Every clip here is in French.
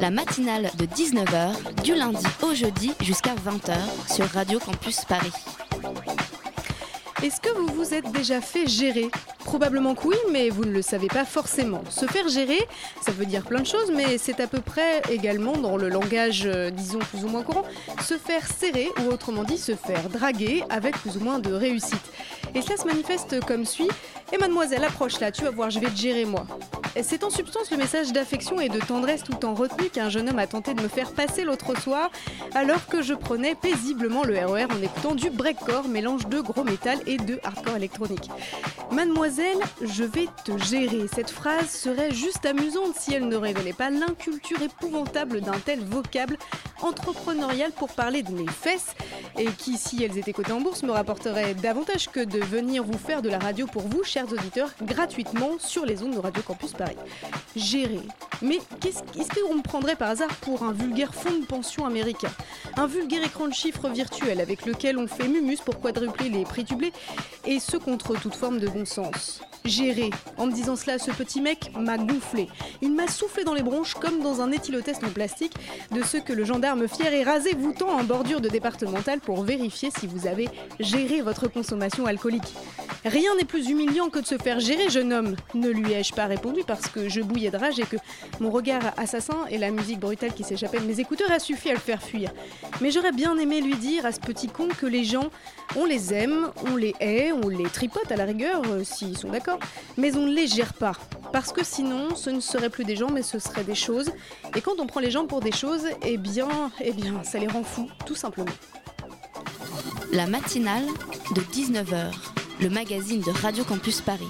La matinale de 19h, du lundi au jeudi jusqu'à 20h sur Radio Campus Paris. Est-ce que vous vous êtes déjà fait gérer? Probablement que oui, mais vous ne le savez pas forcément. Se faire gérer, ça veut dire plein de choses, mais c'est à peu près également dans le langage, euh, disons, plus ou moins courant, se faire serrer, ou autrement dit, se faire draguer avec plus ou moins de réussite. Et cela se manifeste comme suit. Et mademoiselle, approche là, tu vas voir, je vais te gérer moi. C'est en substance le message d'affection et de tendresse tout en retenue qu'un jeune homme a tenté de me faire passer l'autre soir, alors que je prenais paisiblement le RER en écoutant du breakcore, mélange de gros métal et de hardcore électronique. Mademoiselle, je vais te gérer. Cette phrase serait juste amusante si elle ne révélait pas l'inculture épouvantable d'un tel vocable entrepreneurial pour parler de mes fesses et qui, si elles étaient cotées en bourse, me rapporterait davantage que de venir vous faire de la radio pour vous, chers auditeurs, gratuitement sur les ondes de Radio Campus Paris. Gérer. Mais qu'est-ce est-ce qu'on me prendrait par hasard pour un vulgaire fonds de pension américain? Un vulgaire écran de chiffres virtuel avec lequel on fait mumus pour quadrupler les prix du blé et ce contre toute forme de bon sens. Gérer. En me disant cela, ce petit mec m'a gonflé. Il m'a soufflé dans les bronches comme dans un éthylotest en plastique de ceux que le gendarme fier et rasé vous tend en bordure de départementale pour vérifier si vous avez géré votre consommation alcoolique. Rien n'est plus humiliant que de se faire gérer, jeune homme. Ne lui ai-je pas répondu parce que je bouillais de rage et que mon regard assassin et la musique brutale qui s'échappait de mes écouteurs a suffi à le faire fuir. Mais j'aurais bien aimé lui dire à ce petit con que les gens, on les aime, on les hait, on les tripote à la rigueur, euh, s'ils sont d'accord, mais on ne les gère pas. Parce que sinon, ce ne seraient plus des gens, mais ce seraient des choses. Et quand on prend les gens pour des choses, eh bien, eh bien, ça les rend fous, tout simplement. La matinale de 19h, le magazine de Radio Campus Paris.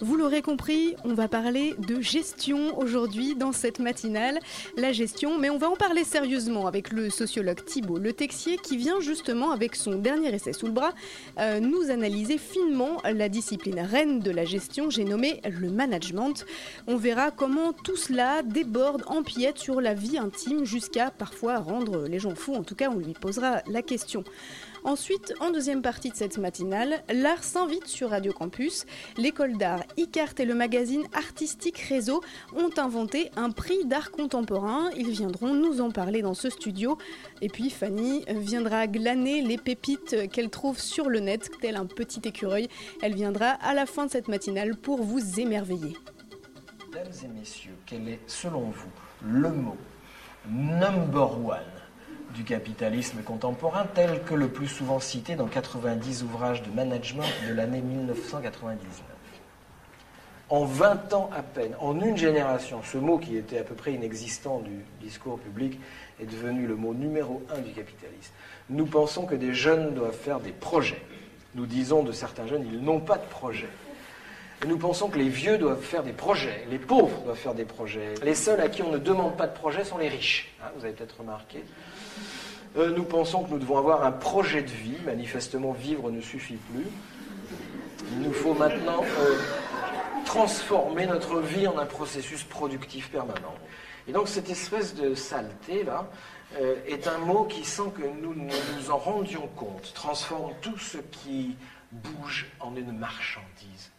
Vous l'aurez compris, on va parler de gestion aujourd'hui dans cette matinale. La gestion, mais on va en parler sérieusement avec le sociologue Thibault Le Texier qui vient justement avec son dernier essai sous le bras euh, nous analyser finement la discipline reine de la gestion, j'ai nommé le management. On verra comment tout cela déborde, empiète sur la vie intime jusqu'à parfois rendre les gens fous. En tout cas, on lui posera la question. Ensuite, en deuxième partie de cette matinale, l'art s'invite sur Radio Campus. L'école d'art ICART et le magazine Artistique Réseau ont inventé un prix d'art contemporain. Ils viendront nous en parler dans ce studio. Et puis Fanny viendra glaner les pépites qu'elle trouve sur le net, tel un petit écureuil. Elle viendra à la fin de cette matinale pour vous émerveiller. Mesdames et messieurs, quel est, selon vous, le mot number one du capitalisme contemporain, tel que le plus souvent cité dans 90 ouvrages de management de l'année 1999 En 20 ans à peine, en une génération, ce mot qui était à peu près inexistant du discours public est devenu le mot numéro un du capitalisme. Nous pensons que des jeunes doivent faire des projets. Nous disons de certains jeunes, ils n'ont pas de projet. Nous pensons que les vieux doivent faire des projets, les pauvres doivent faire des projets. Les seuls à qui on ne demande pas de projet sont les riches. Hein, vous avez peut-être remarqué. Euh, nous pensons que nous devons avoir un projet de vie. Manifestement, vivre ne suffit plus. Il nous faut maintenant euh, transformer notre vie en un processus productif permanent. Et donc cette espèce de saleté là euh, est un mot qui, sans que nous nous en rendions compte, transforme tout ce qui bouge en une marchandise.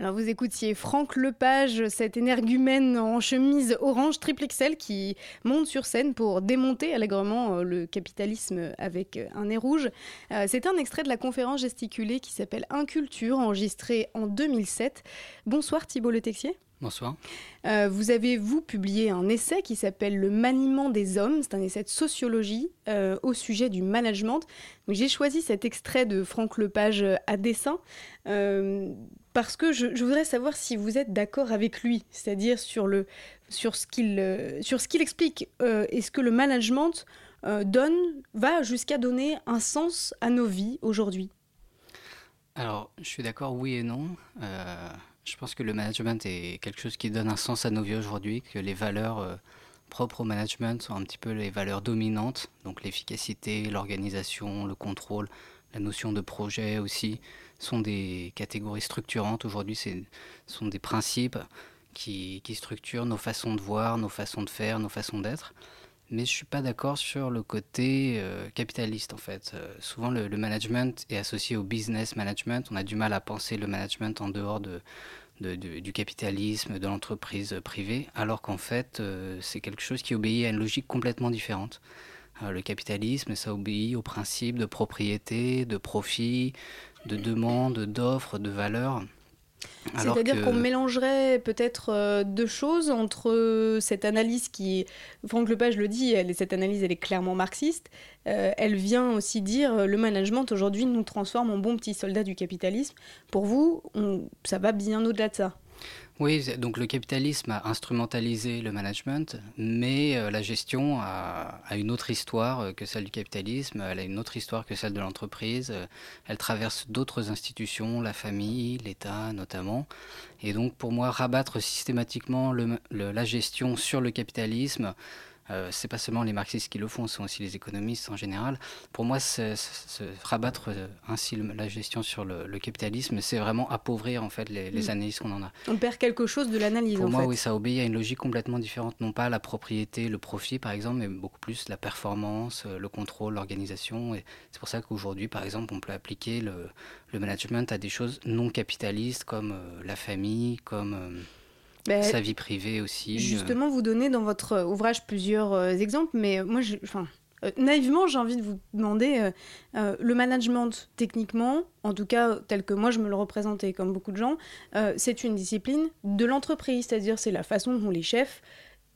Alors vous écoutiez Franck Lepage, cet énergumène en chemise orange triple XL qui monte sur scène pour démonter allègrement euh, le capitalisme avec euh, un nez rouge. Euh, C'est un extrait de la conférence gesticulée qui s'appelle Inculture, enregistrée en 2007. Bonsoir Thibault Le Texier. Bonsoir. Euh, vous avez, vous, publié un essai qui s'appelle Le maniement des hommes. C'est un essai de sociologie euh, au sujet du management. J'ai choisi cet extrait de Franck Lepage à dessin euh, parce que je, voudrais savoir si vous êtes d'accord avec lui, c'est-à-dire sur, sur ce qu'il euh, sur explique. Euh, Est-ce que le management euh, donne, va jusqu'à donner un sens à nos vies aujourd'hui? Alors, je suis d'accord, oui et non. Euh, je pense que le management est quelque chose qui donne un sens à nos vies aujourd'hui, que les valeurs propres au management sont un petit peu les valeurs dominantes, donc l'efficacité, l'organisation, le contrôle, la notion de projet aussi, sont des catégories structurantes. Aujourd'hui, ce sont des principes qui, qui, structurent nos façons de voir, nos façons de faire, nos façons d'être. Mais je ne suis pas d'accord sur le côté euh, capitaliste en fait. Euh, souvent le, management est associé au business management. On a du mal à penser le management en dehors de, de, de, du capitalisme, de l'entreprise privée, alors qu'en fait euh, c'est quelque chose qui obéit à une logique complètement différente. Le capitalisme, ça obéit aux principes de propriété, de profit, de demande, d'offre, de valeur. C'est-à-dire que... qu'on mélangerait peut-être euh, deux choses entre euh, cette analyse qui, Franck Lepage le dit, elle, cette analyse elle est clairement marxiste. Euh, elle vient aussi dire le management aujourd'hui nous transforme en bons petits soldats du capitalisme. Pour vous, on, ça va bien au-delà de ça? Oui, donc le capitalisme a instrumentalisé le management, mais euh, la gestion a, une autre histoire euh, que celle du capitalisme, elle a une autre histoire que celle de l'entreprise, elle traverse d'autres institutions, la famille, l'État notamment, et donc pour moi rabattre systématiquement la gestion sur le capitalisme, euh, c'est pas seulement les marxistes qui le font, ce sont aussi les économistes en général. Pour moi, se rabattre euh, ainsi la gestion sur le, le capitalisme, c'est vraiment appauvrir en fait les, les mmh. analyses qu'on en a. On perd quelque chose de l'analyse. Pour moi, fait. oui, ça obéit à une logique complètement différente, non pas la propriété, le profit par exemple, mais beaucoup plus la performance, euh, le contrôle, l'organisation. Et c'est pour ça qu'aujourd'hui, par exemple, on peut appliquer le, le, management à des choses non capitalistes comme euh, la famille, comme euh, ben, sa vie privée aussi. Justement, vous donnez dans votre ouvrage plusieurs euh, exemples, mais moi, je, enfin, euh, naïvement, j'ai envie de vous demander euh, euh, le management techniquement, en tout cas tel que moi je me le représentais, comme beaucoup de gens, euh, c'est une discipline de l'entreprise, c'est-à-dire c'est la façon dont les chefs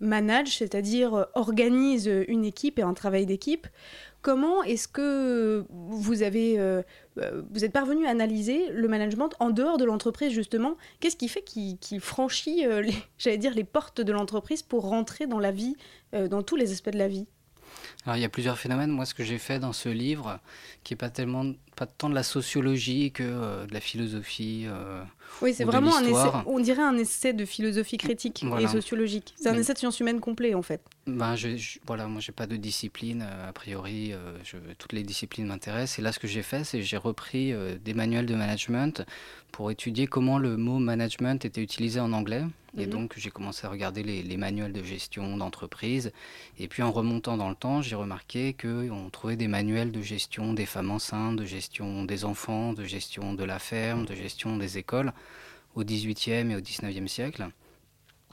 managent, c'est-à-dire organisent une équipe et un travail d'équipe. Comment est-ce que vous avez, euh, vous êtes parvenu à analyser le management en dehors de l'entreprise justement? Qu'est-ce qui fait qu'il qu franchit, euh, les, j'allais dire, les portes de l'entreprise pour rentrer dans la vie, euh, dans tous les aspects de la vie? Alors il y a plusieurs phénomènes. Moi, ce que j'ai fait dans ce livre, qui est pas tellement, pas tant de la sociologie que euh, de la philosophie. Euh, oui, c'est vraiment un essai. On dirait un essai de philosophie critique voilà. et sociologique. C'est un Mais... essai de sciences humaines complet, en fait. Ben, je, je, voilà, moi, j'ai pas de discipline euh, a priori. je, toutes les disciplines m'intéressent. Et là, ce que j'ai fait, c'est j'ai repris des manuels de management pour étudier comment le mot management était utilisé en anglais. Et mmh. donc, j'ai commencé à regarder les, les manuels de gestion d'entreprise. Et puis, en remontant dans le temps, j'ai remarqué qu'on trouvait des manuels de gestion des femmes enceintes, de gestion des enfants, de gestion de la ferme, de gestion des écoles au XVIIIe et au XIXe siècle.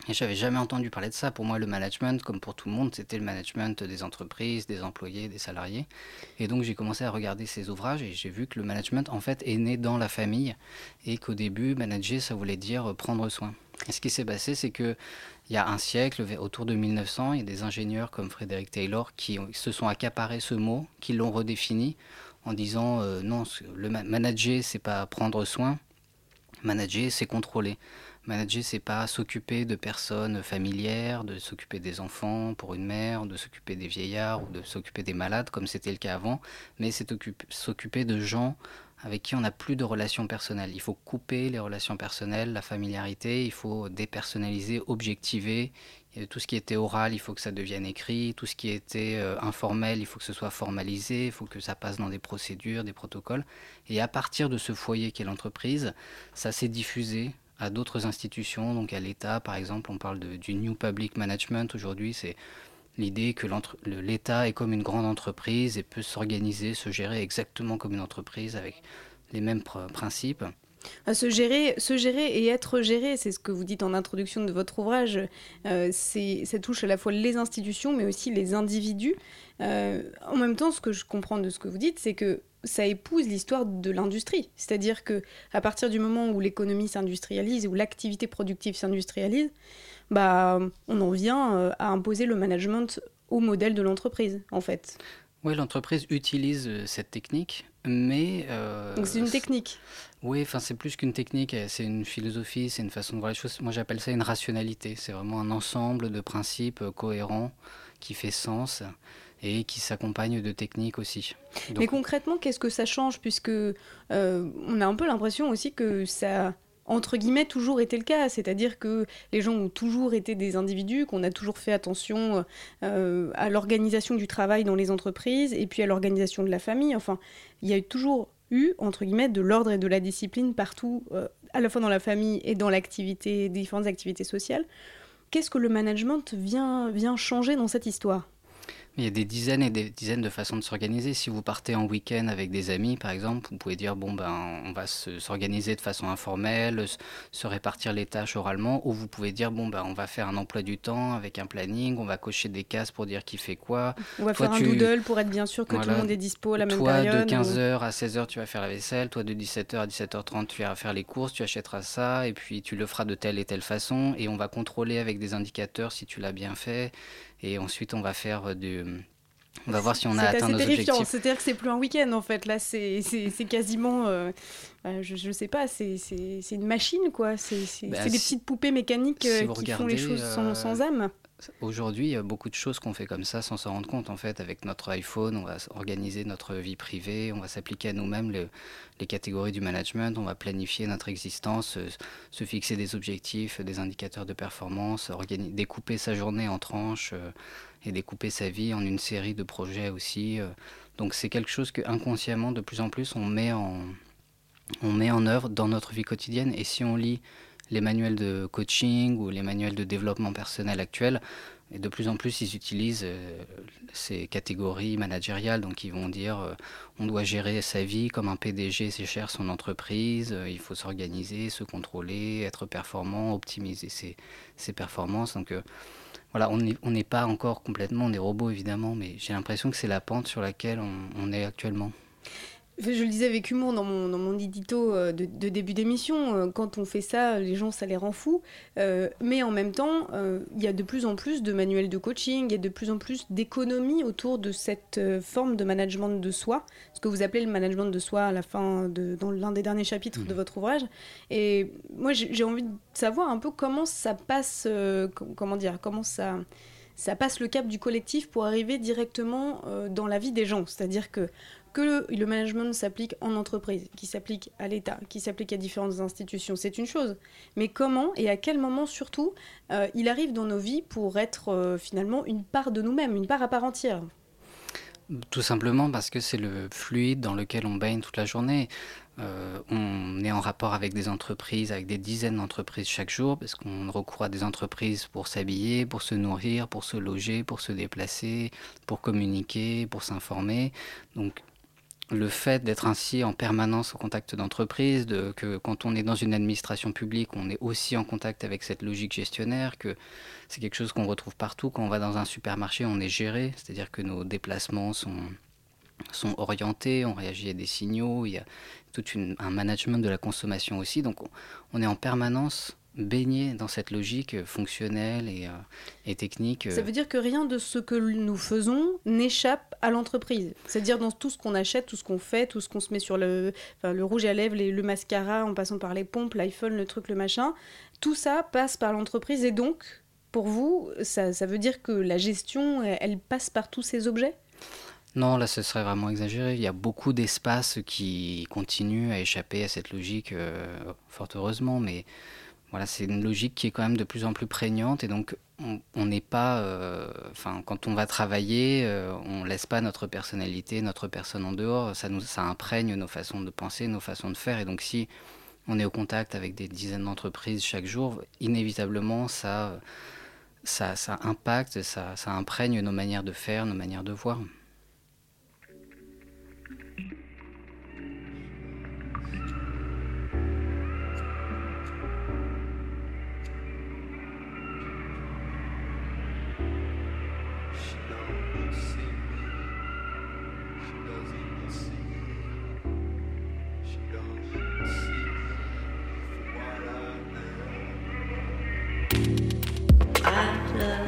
Et j'avais jamais entendu parler de ça. Pour moi, le management, comme pour tout le monde, c'était le management des entreprises, des employés, des salariés. Et donc, j'ai commencé à regarder ces ouvrages et j'ai vu que le management, en fait, est né dans la famille et qu'au début, manager, ça voulait dire prendre soin. Et ce qui s'est passé, c'est que il y a un siècle, autour de 1900, il y a des ingénieurs comme Frédéric Taylor qui se sont accaparés ce mot, qui l'ont redéfini en disant euh, non, le ma manager, c'est pas prendre soin, manager, c'est contrôler. Manager, c'est pas s'occuper de personnes familières, de s'occuper des enfants pour une mère, de s'occuper des vieillards ou de s'occuper des malades, comme c'était le cas avant, mais c'est s'occuper de gens avec qui on n'a plus de relations personnelles. Il faut couper les relations personnelles, la familiarité, il faut dépersonnaliser, objectiver. Tout ce qui était oral, il faut que ça devienne écrit. Tout ce qui était euh, informel, il faut que ce soit formalisé. Il faut que ça passe dans des procédures, des protocoles. Et à partir de ce foyer qu'est l'entreprise, ça s'est diffusé à d'autres institutions, donc à l'État par exemple, on parle du New Public Management aujourd'hui, c'est l'idée que l'État est comme une grande entreprise et peut s'organiser, se gérer exactement comme une entreprise avec les mêmes pr principes. À se gérer, se gérer et être géré, c'est ce que vous dites en introduction de votre ouvrage. Euh, ça touche à la fois les institutions, mais aussi les individus. Euh, en même temps, ce que je comprends de ce que vous dites, c'est que ça épouse l'histoire de l'industrie. C'est-à-dire que à partir du moment où l'économie s'industrialise, où l'activité productive s'industrialise, bah, on en vient euh, à imposer le management au modèle de l'entreprise, en fait. Oui, l'entreprise utilise euh, cette technique, mais... Euh, Donc c'est une technique Oui, enfin c'est plus qu'une technique, c'est une philosophie, c'est une façon de voir les choses. Moi j'appelle ça une rationalité, c'est vraiment un ensemble de principes cohérents qui fait sens et qui s'accompagne de techniques aussi. Donc... Mais concrètement, qu'est-ce que ça change? Puisque euh, on a un peu l'impression aussi que ça entre guillemets toujours été le cas, c'est-à-dire que les gens ont toujours été des individus, qu'on a toujours fait attention euh, à l'organisation du travail dans les entreprises et puis à l'organisation de la famille. Enfin, il y a toujours eu entre guillemets de l'ordre et de la discipline partout, euh, à la fois dans la famille et dans l'activité, différentes activités sociales. Qu'est-ce que le management vient, vient changer dans cette histoire? Il y a des dizaines et des dizaines de façons de s'organiser. Si vous partez en week-end avec des amis, par exemple, vous pouvez dire bon ben on va s'organiser de façon informelle, se répartir les tâches oralement, ou vous pouvez dire bon ben on va faire un emploi du temps avec un planning, on va cocher des cases pour dire qui fait quoi. On va faire un doodle pour être bien sûr que tout le monde est dispo à la même période. Toi de 15h à 16h tu vas faire la vaisselle, toi de 17h à 17h30 tu vas faire les courses, tu achèteras ça et puis tu le feras de telle et telle façon et on va contrôler avec des indicateurs si tu l'as bien fait et ensuite, on va faire euh, du. On va voir si on a atteint nos objectifs. C'est-à-dire que c'est plus un week-end en fait. Là, c'est quasiment, euh, euh, je, ne sais pas, c'est une machine quoi. C'est bah, des petites poupées mécaniques qui font les choses sans, sans âme. Aujourd'hui, il y a beaucoup de choses qu'on fait comme ça sans s'en rendre compte. En fait, avec notre iPhone, on va organiser notre vie privée, on va s'appliquer à nous-mêmes les catégories du management, on va planifier notre existence, se, fixer des objectifs, des indicateurs de performance, découper sa journée en tranches euh, et découper sa vie en une série de projets aussi. Euh. Donc c'est quelque chose que inconsciemment, de plus en plus, on met en œuvre dans notre vie quotidienne. Et si on lit les manuels de coaching ou les manuels de développement personnel actuels. Et de plus en plus, ils utilisent euh, ces catégories managériales. Donc, ils vont dire euh, on doit gérer sa vie comme un PDG c'est cher son entreprise. Euh, il faut s'organiser, se contrôler, être performant, optimiser ses, performances. Donc, voilà, on n'est pas encore complètement des robots, évidemment, mais j'ai l'impression que c'est la pente sur laquelle on est actuellement. Je le disais avec humour dans mon, dans mon édito euh, de, début d'émission, euh, quand on fait ça, les gens, ça les rend fous. Euh, mais en même temps, il y a de plus en plus de manuels de coaching, il y a de plus en plus d'économies autour de cette forme de management de soi, ce que vous appelez le management de soi à la fin, de, dans l'un des derniers chapitres de mmh. votre ouvrage. Et moi, j'ai envie de savoir un peu comment ça passe, comment dire, comment ça ça passe le cap du collectif pour arriver directement dans la vie des gens. C'est-à-dire que que le, management s'applique en entreprise, qui s'applique à l'État, qui s'applique à différentes institutions, c'est une chose. Mais comment et à quel moment surtout euh, il arrive dans nos vies pour être euh, finalement une part de nous-mêmes, une part à part entière? Tout simplement parce que c'est le fluide dans lequel on baigne toute la journée. Euh, on est en rapport avec des entreprises, avec des dizaines d'entreprises chaque jour, parce qu'on recourt à des entreprises pour s'habiller, pour se nourrir, pour se loger, pour se déplacer, pour communiquer, pour s'informer. Donc le fait d'être ainsi en permanence au contact d'entreprises, que quand on est dans une administration publique, on est aussi en contact avec cette logique gestionnaire, que c'est quelque chose qu'on retrouve partout. Quand on va dans un supermarché, on est géré, c'est-à-dire que nos déplacements sont, sont orientés, on réagit à des signaux, il y a tout un management de la consommation aussi. Donc on est en permanence baigner dans cette logique fonctionnelle et, euh, et, technique. Ça veut dire que rien de ce que nous faisons n'échappe à l'entreprise. C'est-à-dire dans tout ce qu'on achète, tout ce qu'on fait, tout ce qu'on se met sur le, le rouge à lèvres, le mascara, en passant par les pompes, l'iPhone, le truc, le machin, tout ça passe par l'entreprise et donc, pour vous, ça, ça veut dire que la gestion, elle passe par tous ces objets? Non, là ce serait vraiment exagéré. Il y a beaucoup d'espaces qui continuent à échapper à cette logique, euh, fort heureusement, mais voilà, c'est une logique qui est quand même de plus en plus prégnante et donc on n'est pas, euh, enfin, quand on va travailler, euh, on laisse pas notre personnalité, notre personne en dehors. Ça nous, ça imprègne nos façons de penser, nos façons de faire. Et donc, si on est au contact avec des dizaines d'entreprises chaque jour, inévitablement, ça, ça, ça impacte, ça, ça imprègne nos manières de faire, nos manières de voir.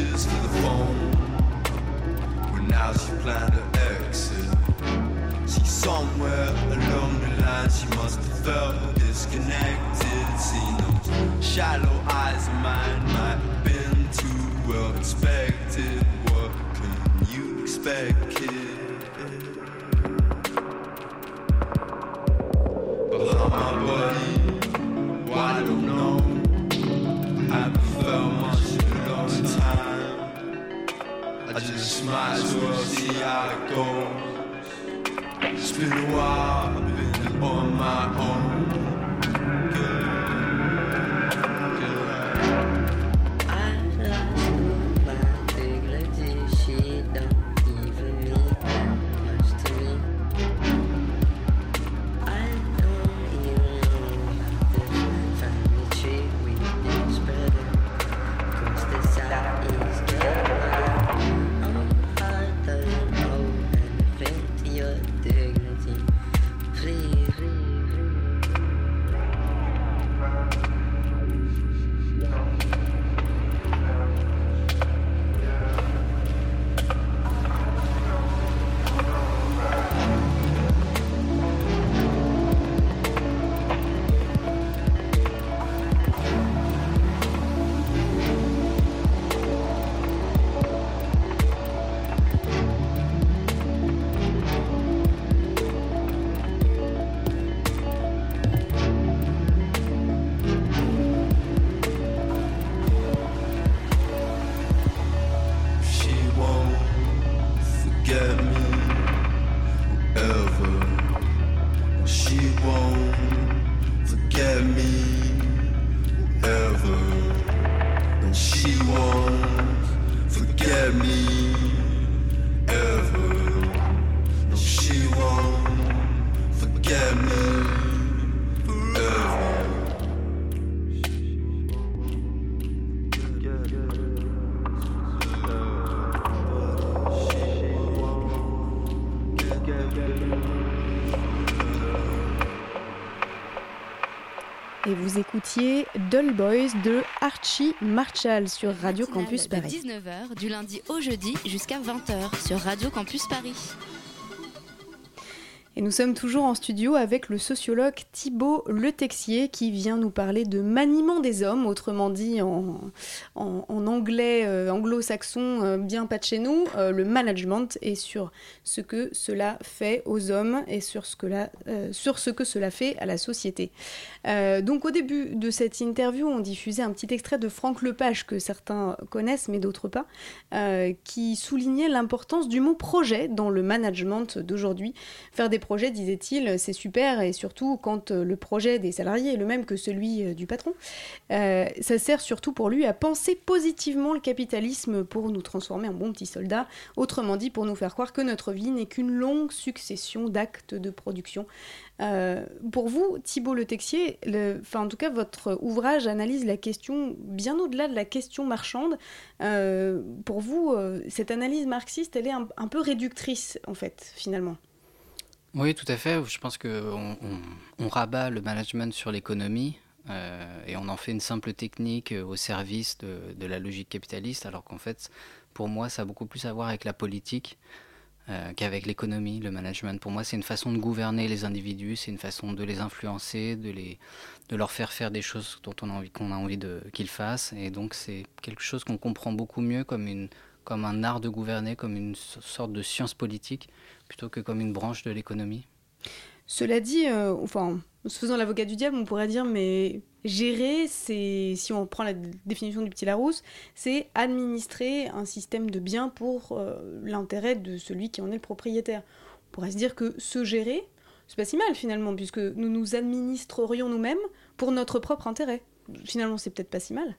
Reaches for the phone, but now she planned to exit. She's somewhere along the line, she must have felt disconnected. Seen those shallow eyes of mine might have been too well expected. What can you expect, kid? Just might as well see how it goes. It's been a while, I've been on my own. Écoutiez Dull Boys de Archie Marshall sur Radio Campus de Paris. 19h du lundi au jeudi jusqu'à 20h sur Radio Campus Paris. Et nous sommes toujours en studio avec le sociologue Thibault Le Texier qui vient nous parler de maniement des hommes, autrement dit en, en- en anglais euh, anglo-saxon euh, bien pas de chez nous, euh, le management et sur ce que cela fait aux hommes et sur ce que, la- sur ce que cela fait à la société. Euh, donc au début de cette interview, on diffusait un petit extrait de Franck Lepage que certains connaissent mais d'autres pas, euh, qui soulignait l'importance du mot projet dans le management d'aujourd'hui. Faire des projets, disait-il, c'est super, et surtout quand euh, le projet des salariés est le même que celui du patron. Ça sert surtout pour lui à penser positivement le capitalisme pour nous transformer en bons petits soldats, autrement dit pour nous faire croire que notre vie n'est qu'une longue succession d'actes de production. Euh, pour vous, Thibault Le Texier, le- en tout cas, votre ouvrage analyse la question bien au-delà de la question marchande. Euh, pour vous, euh, cette analyse marxiste, elle est un, peu réductrice, en fait, finalement. Oui, tout à fait. Je pense qu'on on, on rabat le management sur l'économie et on en fait une simple technique au service de la logique capitaliste, alors qu'en fait, pour moi, ça a beaucoup plus à voir avec la politique euh, qu'avec l'économie, le management. Pour moi, c'est une façon de gouverner les individus, c'est une façon de les influencer, de, les, de leur faire faire des choses dont on a envie, qu'on a envie qu'ils fassent. Et donc, c'est quelque chose qu'on comprend beaucoup mieux comme, une, comme un art de gouverner, comme une so- sorte de science politique, plutôt que comme une branche de l'économie. Cela dit, euh, enfin, en se faisant l'avocat du diable, on pourrait dire, mais gérer, c'est, si on prend la définition du petit Larousse, c'est administrer un système de biens pour euh, l'intérêt de celui qui en est le propriétaire. On pourrait se dire que se gérer, c'est pas si mal finalement, puisque nous nous administrerions nous-mêmes pour notre propre intérêt. Finalement, c'est peut-être pas si mal.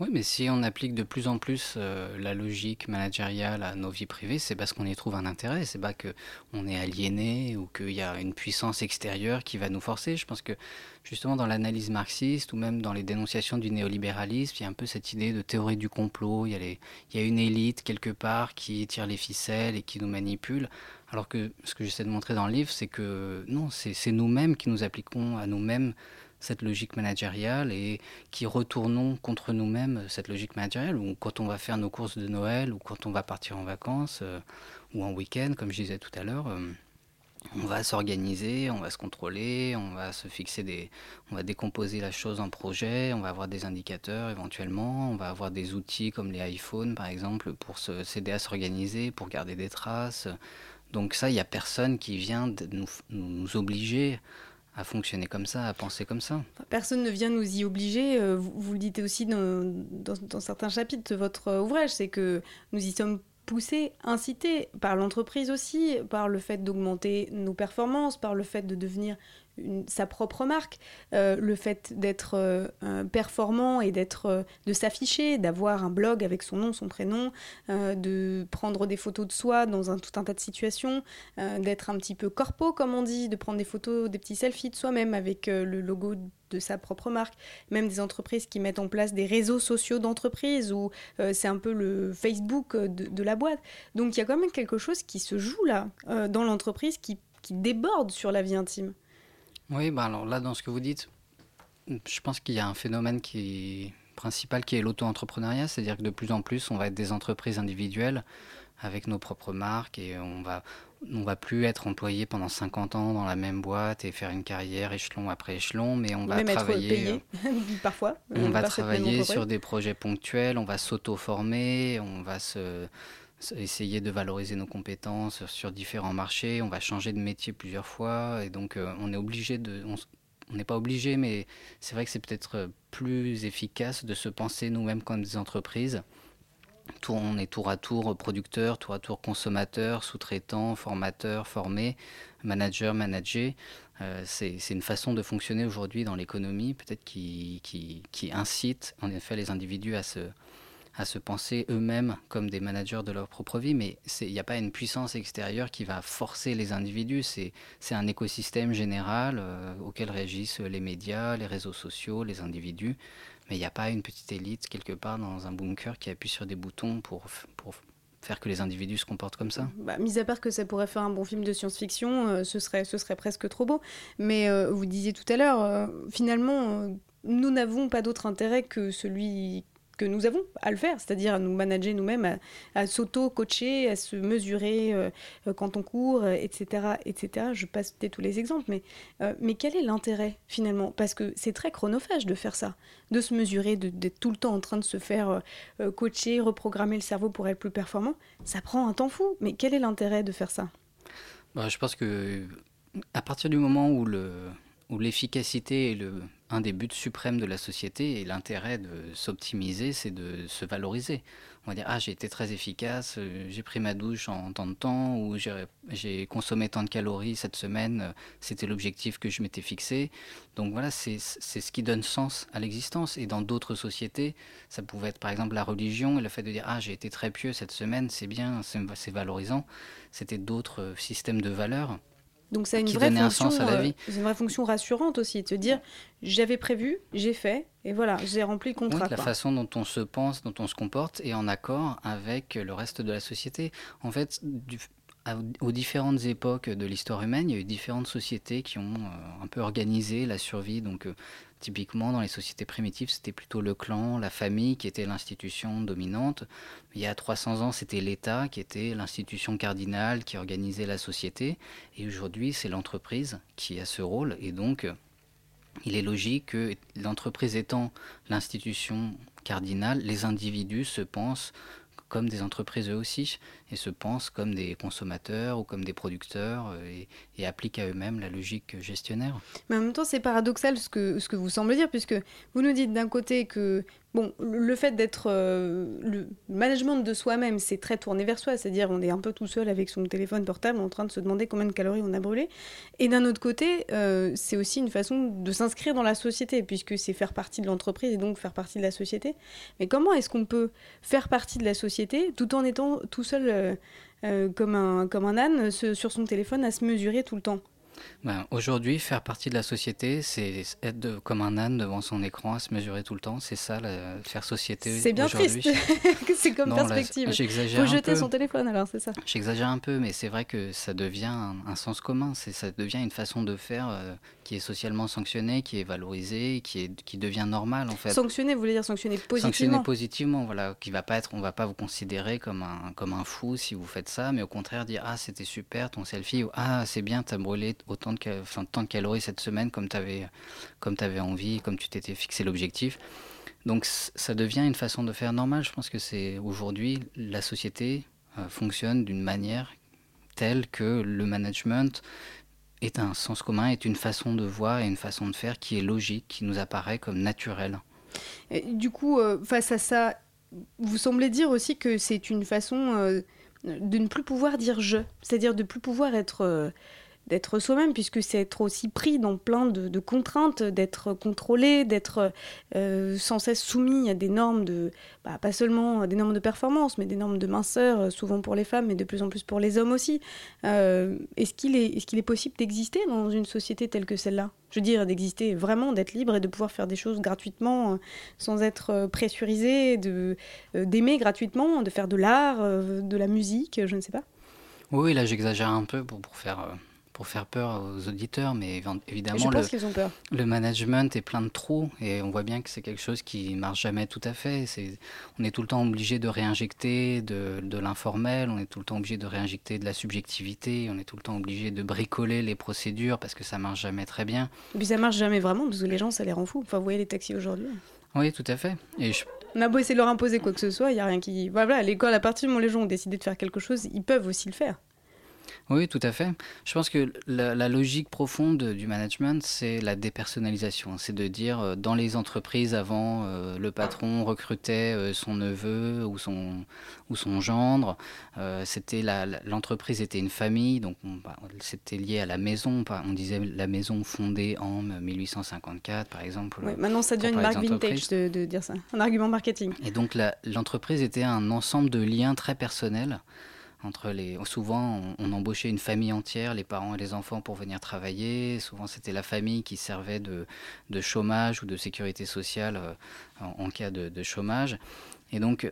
Oui, mais si on applique de plus en plus euh, la logique managériale à nos vies privées, c'est parce qu'on y trouve un intérêt. C'est pas que on est aliéné ou qu'il y a une puissance extérieure qui va nous forcer. Je pense que justement dans l'analyse marxiste ou même dans les dénonciations du néolibéralisme, il y a un peu cette idée de théorie du complot. Il y a, les- il y a une élite quelque part qui tire les ficelles et qui nous manipule. Alors que ce que j'essaie de montrer dans le livre, c'est que non, c'est c'est nous-mêmes qui nous appliquons à nous-mêmes cette logique managériale et qui retournons contre nous-mêmes cette logique managériale, ou quand on va faire nos courses de Noël, ou quand on va partir en vacances, euh, ou en week-end, comme je disais tout à l'heure, euh, on va s'organiser, on va se contrôler, on va se fixer des, on va décomposer la chose en projet, on va avoir des indicateurs éventuellement, on va avoir des outils comme les iPhones par exemple pour s'aider à s'organiser, pour garder des traces. Donc ça, il n'y a personne qui vient de nous, nous obliger à fonctionner comme ça, à penser comme ça. Personne ne vient nous y obliger. euh, Vous, le dites aussi dans, dans- certains chapitres de votre ouvrage, c'est que nous y sommes poussés, incités par l'entreprise aussi, par le fait d'augmenter nos performances, par le fait de devenir sa propre marque, euh, le fait d'être euh, performant et d'être, euh, de s'afficher, d'avoir un blog avec son nom, son prénom, de prendre des photos de soi dans un, tout un tas de situations, d'être un petit peu corpo comme on dit, de prendre des photos, des petits selfies de soi-même avec le logo de sa propre marque, même des entreprises qui mettent en place des réseaux sociaux d'entreprise où c'est un peu le Facebook de, la boîte. Donc il y a quand même quelque chose qui se joue là dans l'entreprise qui déborde sur la vie intime. Oui, bah alors là, dans ce que vous dites, je pense qu'il y a un phénomène qui principal qui est l'auto-entrepreneuriat, c'est-à-dire que de plus en plus, on va être des entreprises individuelles avec nos propres marques et on va on va plus être employé pendant 50 ans dans la même boîte et faire une carrière échelon après échelon, mais on va même être travailler payé parfois. on va travailler sur des projets ponctuels, on va s'auto-former, on va se- essayer de valoriser nos compétences sur, différents marchés, on va changer de métier plusieurs fois et donc euh, on est obligé de on n'est pas obligé mais c'est vrai que c'est peut-être euh, plus efficace de se penser nous-mêmes comme des entreprises. Tout- on est tour à tour producteur, tour à tour consommateur, sous-traitant, formateur, formé, manager, manager. Euh, c'est une façon de fonctionner aujourd'hui dans l'économie, peut-être qui, qui incite en effet les individus à se, à se penser eux-mêmes comme des managers de leur propre vie, mais il n'y a pas une puissance extérieure qui va forcer les individus, c'est un écosystème général euh, auquel réagissent les médias, les réseaux sociaux, les individus, mais il n'y a pas une petite élite quelque part dans un bunker qui appuie sur des boutons pour, faire que les individus se comportent comme ça? Bah, mis à part que ça pourrait faire un bon film de science-fiction, euh, ce, serait, presque trop beau. Mais euh, vous disiez tout à l'heure, finalement, nous n'avons pas d'autre intérêt que celui que nous avons à le faire, c'est-à-dire à nous manager nous-mêmes, à, s'auto-coacher, à se mesurer euh, euh, quand on court, euh, etc., etc. Je passe peut-être tous les exemples, mais, mais quel est l'intérêt finalement? Parce que c'est très chronophage de faire ça, de se mesurer, d'être tout le temps en train de se faire coacher, reprogrammer le cerveau pour être plus performant. Ça prend un temps fou, mais quel est l'intérêt de faire ça? Bah, je pense que à partir du moment où le où l'efficacité est le, un des buts suprêmes de la société et l'intérêt de s'optimiser, c'est de se valoriser. On va dire ah j'ai été très efficace, euh, j'ai pris ma douche en tant de temps ou j'ai consommé tant de calories cette semaine, euh, c'était l'objectif que je m'étais fixé. Donc voilà, c'est ce qui donne sens à l'existence. Et dans d'autres sociétés, ça pouvait être par exemple la religion et le fait de dire ah j'ai été très pieux cette semaine, c'est bien, c'est c'est valorisant. C'était d'autres euh, systèmes de valeurs Donc ça a une qui vraie un fonction, sens à la euh, vie. une vraie fonction rassurante aussi, de se dire j'avais prévu, j'ai fait, et voilà, j'ai rempli le Oui, contrat. la quoi. façon dont on se pense, dont on se comporte est en accord avec le reste de la société. En fait, du- aux différentes époques de l'histoire humaine, il y a eu différentes sociétés qui ont euh, un peu organisé la survie. Donc, euh, typiquement, dans les sociétés primitives, c'était plutôt le clan, la famille qui était l'institution dominante. Il y a 300 ans, c'était l'État qui était l'institution cardinale qui organisait la société. Et aujourd'hui, c'est l'entreprise qui a ce rôle. Et donc, il est logique que l'entreprise étant l'institution cardinale, les individus se pensent comme des entreprises eux aussi se pensent comme des consommateurs ou comme des producteurs euh, et, appliquent à eux-mêmes la logique gestionnaire. Mais en même temps, c'est paradoxal ce que, ce que vous semblez dire, puisque vous nous dites d'un côté que bon, le fait d'être euh, le management de soi-même, c'est très tourné vers soi, c'est-à-dire on est un peu tout seul avec son téléphone portable en train de se demander combien de calories on a brûlé. Et d'un autre côté, euh, c'est aussi une façon de s'inscrire dans la société, puisque c'est faire partie de l'entreprise et donc faire partie de la société. Mais comment est-ce qu'on peut faire partie de la société tout en étant tout seul comme, un, comme un âne se- sur son téléphone à se mesurer tout le temps Ben, Aujourd'hui, faire partie de la société, c'est être de- comme un âne devant son écran à se mesurer tout le temps. C'est ça, la- faire société. C'est bien triste, c'est comme Non, perspective. J'exagère Faut jeter peu. son téléphone alors, c'est ça. J'exagère un peu, mais c'est vrai que ça devient un, un sens commun. Ça devient une façon de faire euh, qui est socialement sanctionnée, qui est valorisée, qui, est, qui devient normale en fait. Sanctionner, vous voulez dire Sanctionner positivement positivement, voilà, qui va pas être, on va pas vous considérer comme un, comme un fou si vous faites ça, mais au contraire dire ah c'était super ton selfie ou ah c'est bien t'as brûlé autant de, enfin, tant de calories cette semaine comme t'avais, comme t'avais envie, comme tu t'étais fixé l'objectif. Donc ça devient une façon de faire normale. Je pense que c'est aujourd'hui la société euh, fonctionne d'une manière telle que le management est un sens commun, est une façon de voir et une façon de faire qui est logique, qui nous apparaît comme naturelle. Du coup, euh, face à ça, vous semblez dire aussi que c'est une façon euh, de ne plus pouvoir dire je, c'est-à-dire de plus pouvoir être, euh, d'être soi-même, puisque c'est être aussi pris dans plein de, contraintes, d'être contrôlé, d'être euh, sans cesse soumis à des normes de, bah, pas seulement des normes de performance, mais des normes de minceur, euh, souvent pour les femmes, mais de plus en plus pour les hommes aussi. Euh, est-ce qu'il est, possible d'exister dans une société telle que celle-là? Je veux dire, d'exister vraiment, d'être libre et de pouvoir faire des choses gratuitement, sans être pressurisé, d'aimer gratuitement, de faire de l'art, de la musique, je ne sais pas. Oui, là j'exagère un peu pour, faire, pour faire peur aux auditeurs, mais évidemment le, ont peur. le management est plein de trous et on voit bien que c'est quelque chose qui marche jamais tout à fait. On est tout le temps obligé de réinjecter de, de l'informel, on est tout le temps obligé de réinjecter de la subjectivité, on est tout le temps obligé de bricoler les procédures parce que ça marche jamais très bien. Et puis ça marche jamais vraiment, parce que les gens, ça les rend fous. Enfin, vous voyez les taxis aujourd'hui. Oui, tout à fait. Et je, On a beau essayer de leur imposer quoi que ce soit, il y a rien qui... Voilà, l'école, à partir du moment où les gens ont décidé de faire quelque chose, ils peuvent aussi le faire. Oui, tout à fait. Je pense que la, la logique profonde du management, c'est la dépersonnalisation. C'est de dire, euh, dans les entreprises avant, euh, le patron recrutait euh, son neveu ou son, ou son gendre. Euh, c'était L'entreprise était une famille, donc on- bah, c'était lié à la maison. On disait la maison fondée en 1854, par exemple. Ouais, maintenant, ça devient une marque vintage de, de dire ça. Un argument marketing. Et donc l'entreprise était un ensemble de liens très personnels. Souvent, on, embauchait une famille entière, les parents et les enfants, pour venir travailler. Souvent, c'était la famille qui servait de, de chômage ou de sécurité sociale euh, en, cas de, chômage. Et donc,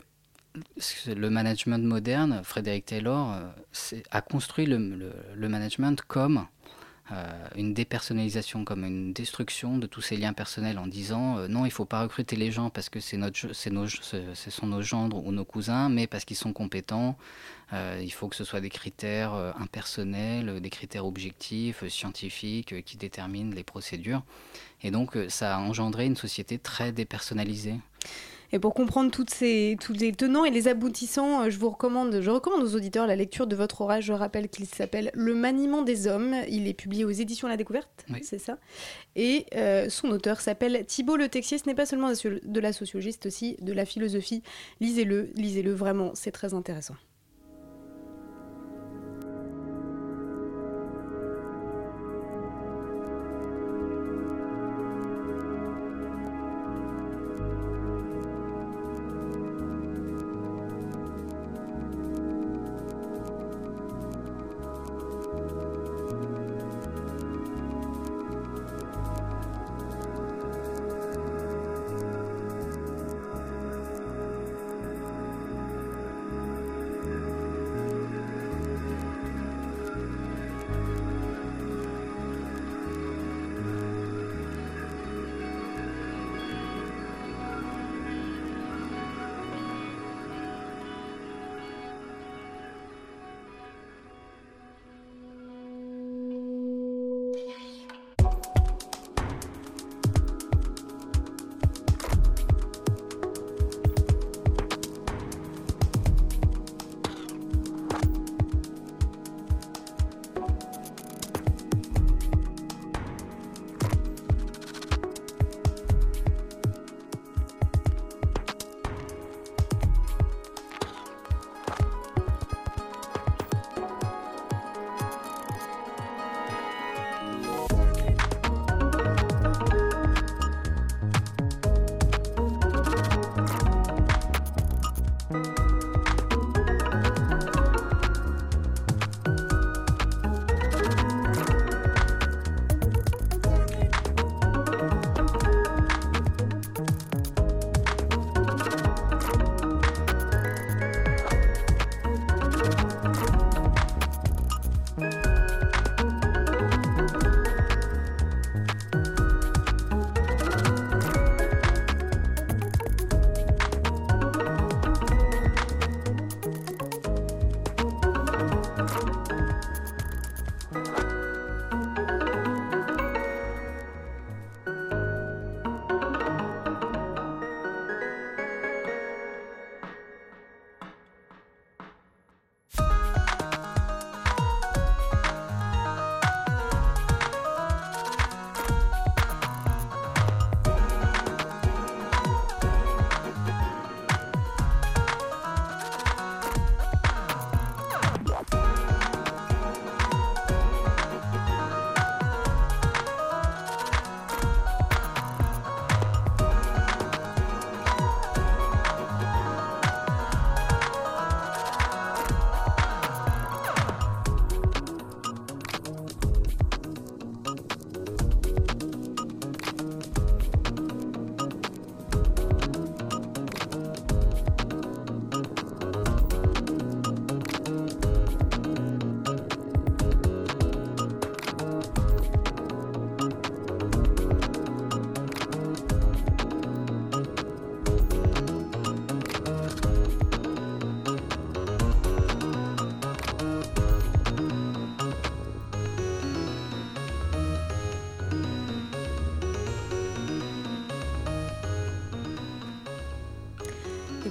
le management moderne, Frédéric Taylor, euh, a construit le, le- management comme une dépersonnalisation, comme une destruction de tous ces liens personnels en disant euh, non, il ne faut pas recruter les gens parce que c'est notre, ce sont nos gendres ou nos cousins, mais parce qu'ils sont compétents. Euh, il faut que ce soit des critères euh, impersonnels, euh, des critères objectifs, euh, scientifiques, euh, qui déterminent les procédures. Et donc, euh, ça a engendré une société très dépersonnalisée. Et pour comprendre toutes ces, tous les tenants et les aboutissants, euh, je vous recommande, je recommande aux auditeurs la lecture de votre orage. Je rappelle qu'il s'appelle Le maniement des hommes. Il est publié aux éditions La Découverte, Oui. c'est ça. Et euh, son auteur s'appelle Thibault Le Texier. Ce n'est pas seulement de la sociologie, c'est aussi de la philosophie. Lisez-le, lisez-le vraiment, c'est très intéressant.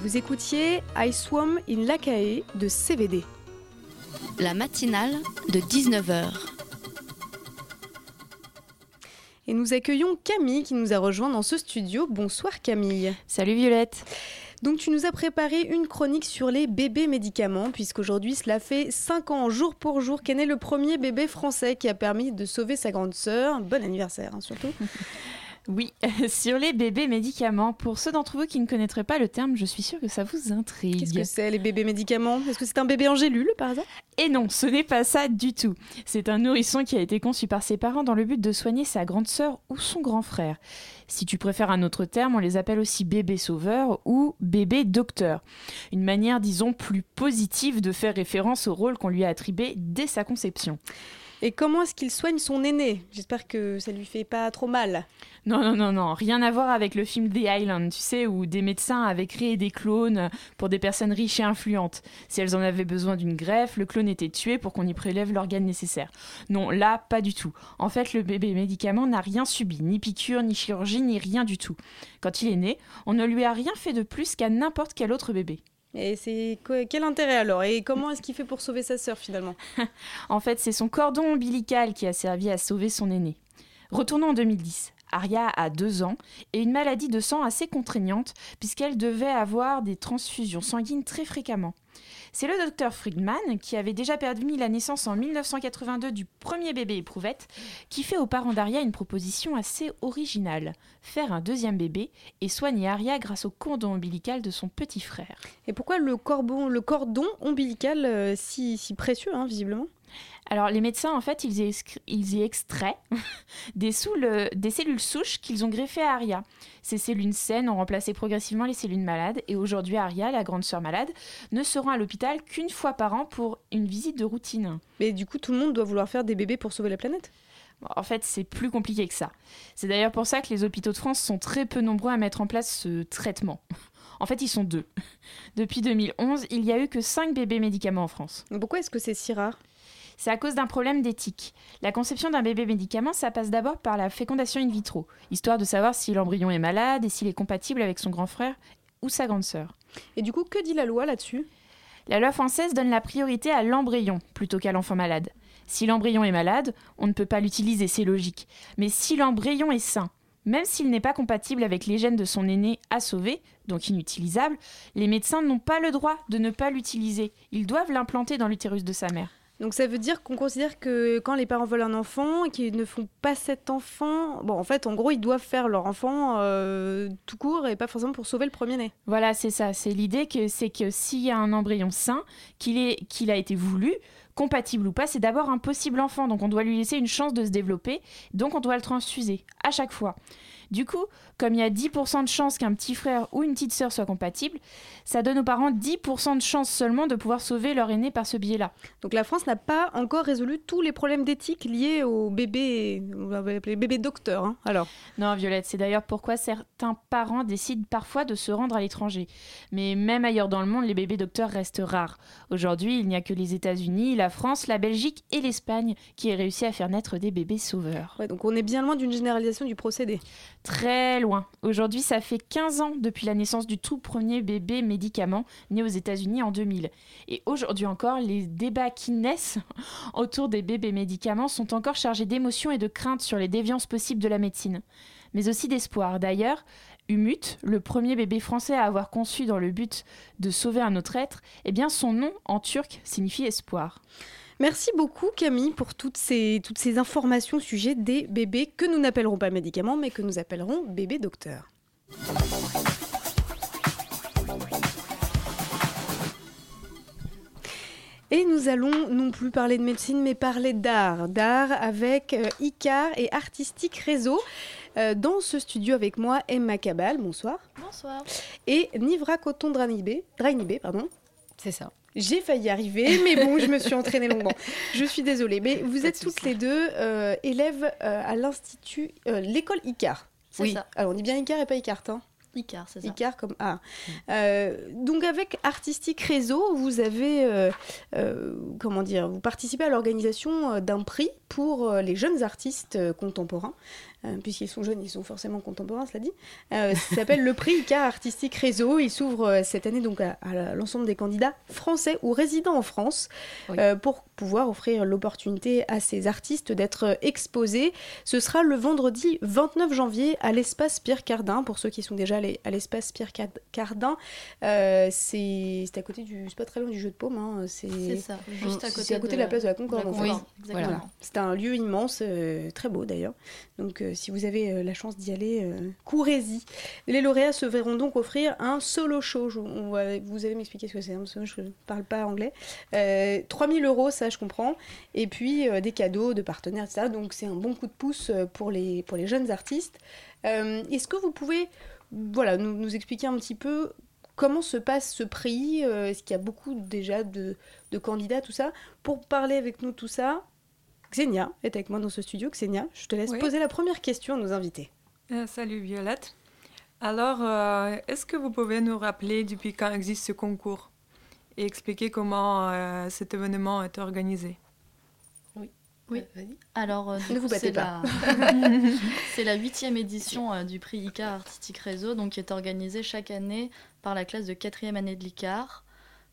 Vous écoutiez I Swam in Lakae de CVD. La matinale de 19h. Et nous accueillons Camille qui nous a rejoint dans ce studio. Bonsoir Camille. Salut Violette. Donc tu nous as préparé une chronique sur les bébés médicaments, puisqu'aujourd'hui cela fait 5 ans jour pour jour qu'est né le premier bébé français qui a permis de sauver sa grande sœur. Bon anniversaire hein, surtout. Oui, sur les bébés médicaments. Pour ceux d'entre vous qui ne connaîtraient pas le terme, je suis sûre que ça vous intrigue. Qu'est-ce que c'est les bébés médicaments? Est-ce que c'est un bébé en gélule par hasard? Et non, ce n'est pas ça du tout. C'est un nourrisson qui a été conçu par ses parents dans le but de soigner sa grande sœur ou son grand frère. Si tu préfères un autre terme, on les appelle aussi bébé sauveur ou bébé docteur. Une manière, disons, plus positive de faire référence au rôle qu'on lui a attribué dès sa conception. Et comment est-ce qu'il soigne son aîné? J'espère que ça lui fait pas trop mal. Non, non, non, non, rien à voir avec le film The Island, tu sais, où des médecins avaient créé des clones pour des personnes riches et influentes. Si elles en avaient besoin d'une greffe, le clone était tué pour qu'on y prélève l'organe nécessaire. Non, là, pas du tout. En fait, le bébé médicament n'a rien subi, ni piqûre, ni chirurgie, ni rien du tout. Quand il est né, on ne lui a rien fait de plus qu'à n'importe quel autre bébé. Et c'est quel intérêt alors? Et comment est-ce qu'il fait pour sauver sa sœur finalement? En fait, c'est son cordon ombilical qui a servi à sauver son aîné. Retournons en 2010. Aria a deux ans et une maladie de sang assez contraignante puisqu'elle devait avoir des transfusions sanguines très fréquemment. C'est le docteur Friedman, qui avait déjà permis la naissance en 1982 du premier bébé éprouvette, qui fait aux parents d'Aria une proposition assez originale faire un deuxième bébé et soigner Aria grâce au cordon ombilical de son petit frère. Et pourquoi le, cordon ombilical euh, si, si précieux, hein, visiblement? Alors les médecins, en fait, ils y, ils y extraient des, des, cellules souches qu'ils ont greffées à Aria. Ces cellules saines ont remplacé progressivement les cellules malades et aujourd'hui Aria, la grande sœur malade, ne se rend à l'hôpital qu'une fois par an pour une visite de routine. Mais du coup, tout le monde doit vouloir faire des bébés pour sauver la planète? En fait, c'est plus compliqué que ça. C'est d'ailleurs pour ça que les hôpitaux de France sont très peu nombreux à mettre en place ce traitement. En fait, ils sont deux. Depuis 2011, il n'y a eu que 5 bébés médicaments en France. Pourquoi est-ce que c'est si rare? C'est à cause d'un problème d'éthique. La conception d'un bébé médicament, ça passe d'abord par la fécondation in vitro, histoire de savoir si l'embryon est malade et s'il est compatible avec son grand frère ou sa grande sœur. Et du coup, que dit la loi là-dessus? La loi française donne la priorité à l'embryon plutôt qu'à l'enfant malade. Si l'embryon est malade, on ne peut pas l'utiliser, c'est logique. Mais si l'embryon est sain, même s'il n'est pas compatible avec les gènes de son aîné à sauver, donc inutilisable, les médecins n'ont pas le droit de ne pas l'utiliser. Ils doivent l'implanter dans l'utérus de sa mère. Donc ça veut dire qu'on considère que quand les parents veulent un enfant et qu'ils ne font pas cet enfant, bon en fait en gros ils doivent faire leur enfant euh, tout court et pas forcément pour sauver le premier-né. Voilà c'est ça, c'est l'idée que c'est que s'il y a un embryon sain, qu'il qu'il a été voulu, compatible ou pas, c'est d'abord un possible enfant, donc on doit lui laisser une chance de se développer, donc on doit le transfuser à chaque fois. Du coup, comme il y a 10% de chances qu'un petit frère ou une petite sœur soit compatible, ça donne aux parents 10% de chances seulement de pouvoir sauver leur aîné par ce biais-là. Donc la France n'a pas encore résolu tous les problèmes d'éthique liés aux bébés, appeler bébés docteurs. Hein, alors Non, Violette, c'est d'ailleurs pourquoi certains parents décident parfois de se rendre à l'étranger. Mais même ailleurs dans le monde, les bébés docteurs restent rares. Aujourd'hui, il n'y a que les États-Unis, la France, la Belgique et l'Espagne qui aient réussi à faire naître des bébés sauveurs. donc on est bien loin d'une généralisation du procédé. Très loin. Aujourd'hui, ça fait 15 ans depuis la naissance du tout premier bébé médicament né aux États-Unis en 2000. Et aujourd'hui encore, les débats qui naissent autour des bébés médicaments sont encore chargés d'émotions et de craintes sur les déviances possibles de la médecine, mais aussi d'espoir. D'ailleurs, Umut, le premier bébé français à avoir conçu dans le but de sauver un autre être, eh bien son nom en turc signifie espoir. Merci beaucoup Camille pour toutes ces, toutes ces informations au sujet des bébés que nous n'appellerons pas médicaments mais que nous appellerons bébés docteurs. Et nous allons non plus parler de médecine, mais parler d'art. D'art avec euh, Icar et Artistique Réseau. Euh, dans ce studio avec moi, Emma Cabal, bonsoir. Bonsoir. Et Nivra Coton Drainibé, Drainibé pardon. C'est ça. J'ai failli arriver, mais bon, je me suis entraînée longuement. Je suis désolée, mais vous êtes toutes les deux euh, élèves euh, à l'institut, euh, l'école ICAR. Oui. Ça. Alors on dit bien ICAR et pas ICAR, hein Icar, c'est ça. Icar comme A. Mm. donc avec Artistique Réseau, vous avez, comment dire, vous participez à l'organisation d'un prix pour les jeunes artistes contemporains. Euh, puisqu'ils sont jeunes, ils sont forcément contemporains, cela dit. Euh, ça s'appelle le prix ICAR Artistique Réseau. Il s'ouvre euh, cette année donc à, à l'ensemble des candidats français ou résidents en France Oui. euh, pour pouvoir offrir l'opportunité à ces artistes d'être exposés. Ce sera le vendredi 29 janvier à l'espace Pierre Cardin. Pour ceux qui sont déjà allés à l'espace Pierre Card- Cardin, c'est à côté du, c'est pas très loin du jeu de paume. hein. C'est ça, juste à c'est côté à côté de de la place de la Concorde. la en fait. Voilà. C'est un lieu immense, très beau d'ailleurs. Donc si vous avez euh, la chance d'y aller, euh, courez-y. Les lauréats se verront donc offrir un solo show. Vous allez m'expliquer ce que c'est, hein, je ne parle pas anglais. Euh, 3000 euros, ça je comprends. Et puis euh, des cadeaux de partenaires, etc. Donc c'est un bon coup de pouce euh, pour les, jeunes artistes. Euh, Est-ce que vous pouvez voilà, nous, expliquer un petit peu comment se passe ce prix? Euh, Est-ce qu'il y a beaucoup déjà de, de candidats, tout ça? Pour parler avec nous tout ça, Xenia est avec moi dans ce studio. Xenia, je te laisse Oui. poser la première question à nos invités. Euh, salut Violette. Alors, euh, est-ce que vous pouvez nous rappeler depuis quand existe ce concours et expliquer comment euh, cet événement est organisé? Oui. Alors, euh, du Ne coup, vous battez c'est pas. la... c'est la huitième édition euh, du prix ICAR Artistique Réseau, donc qui est organisée chaque année par la classe de quatrième année de l'ICAR.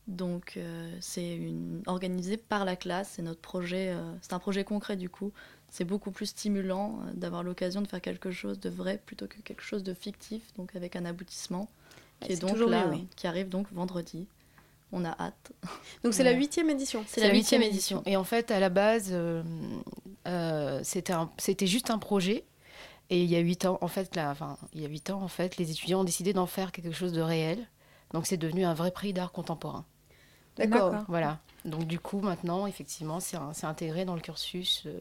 Donc, euh, c'est une... organisé par la classe. C'est notre projet. euh, C'est un projet concret du coup. C'est beaucoup plus stimulant euh, d'avoir l'occasion de faire quelque chose de vrai plutôt que quelque chose de fictif, donc avec un aboutissement qui Ouais, est donc toujours là, mieux, oui. qui arrive donc vendredi. On a hâte. Donc c'est la huitième édition. C'est la huitième édition. Et en fait, à la base, euh, euh, c'était juste un projet. Et il y a huit ans, en fait, là, enfin, il y a huit ans, en fait, les étudiants ont décidé d'en faire quelque chose de réel. Donc c'est devenu un vrai prix d'art contemporain. D'accord. Voilà. Donc du coup, maintenant, effectivement, c'est intégré dans le cursus euh,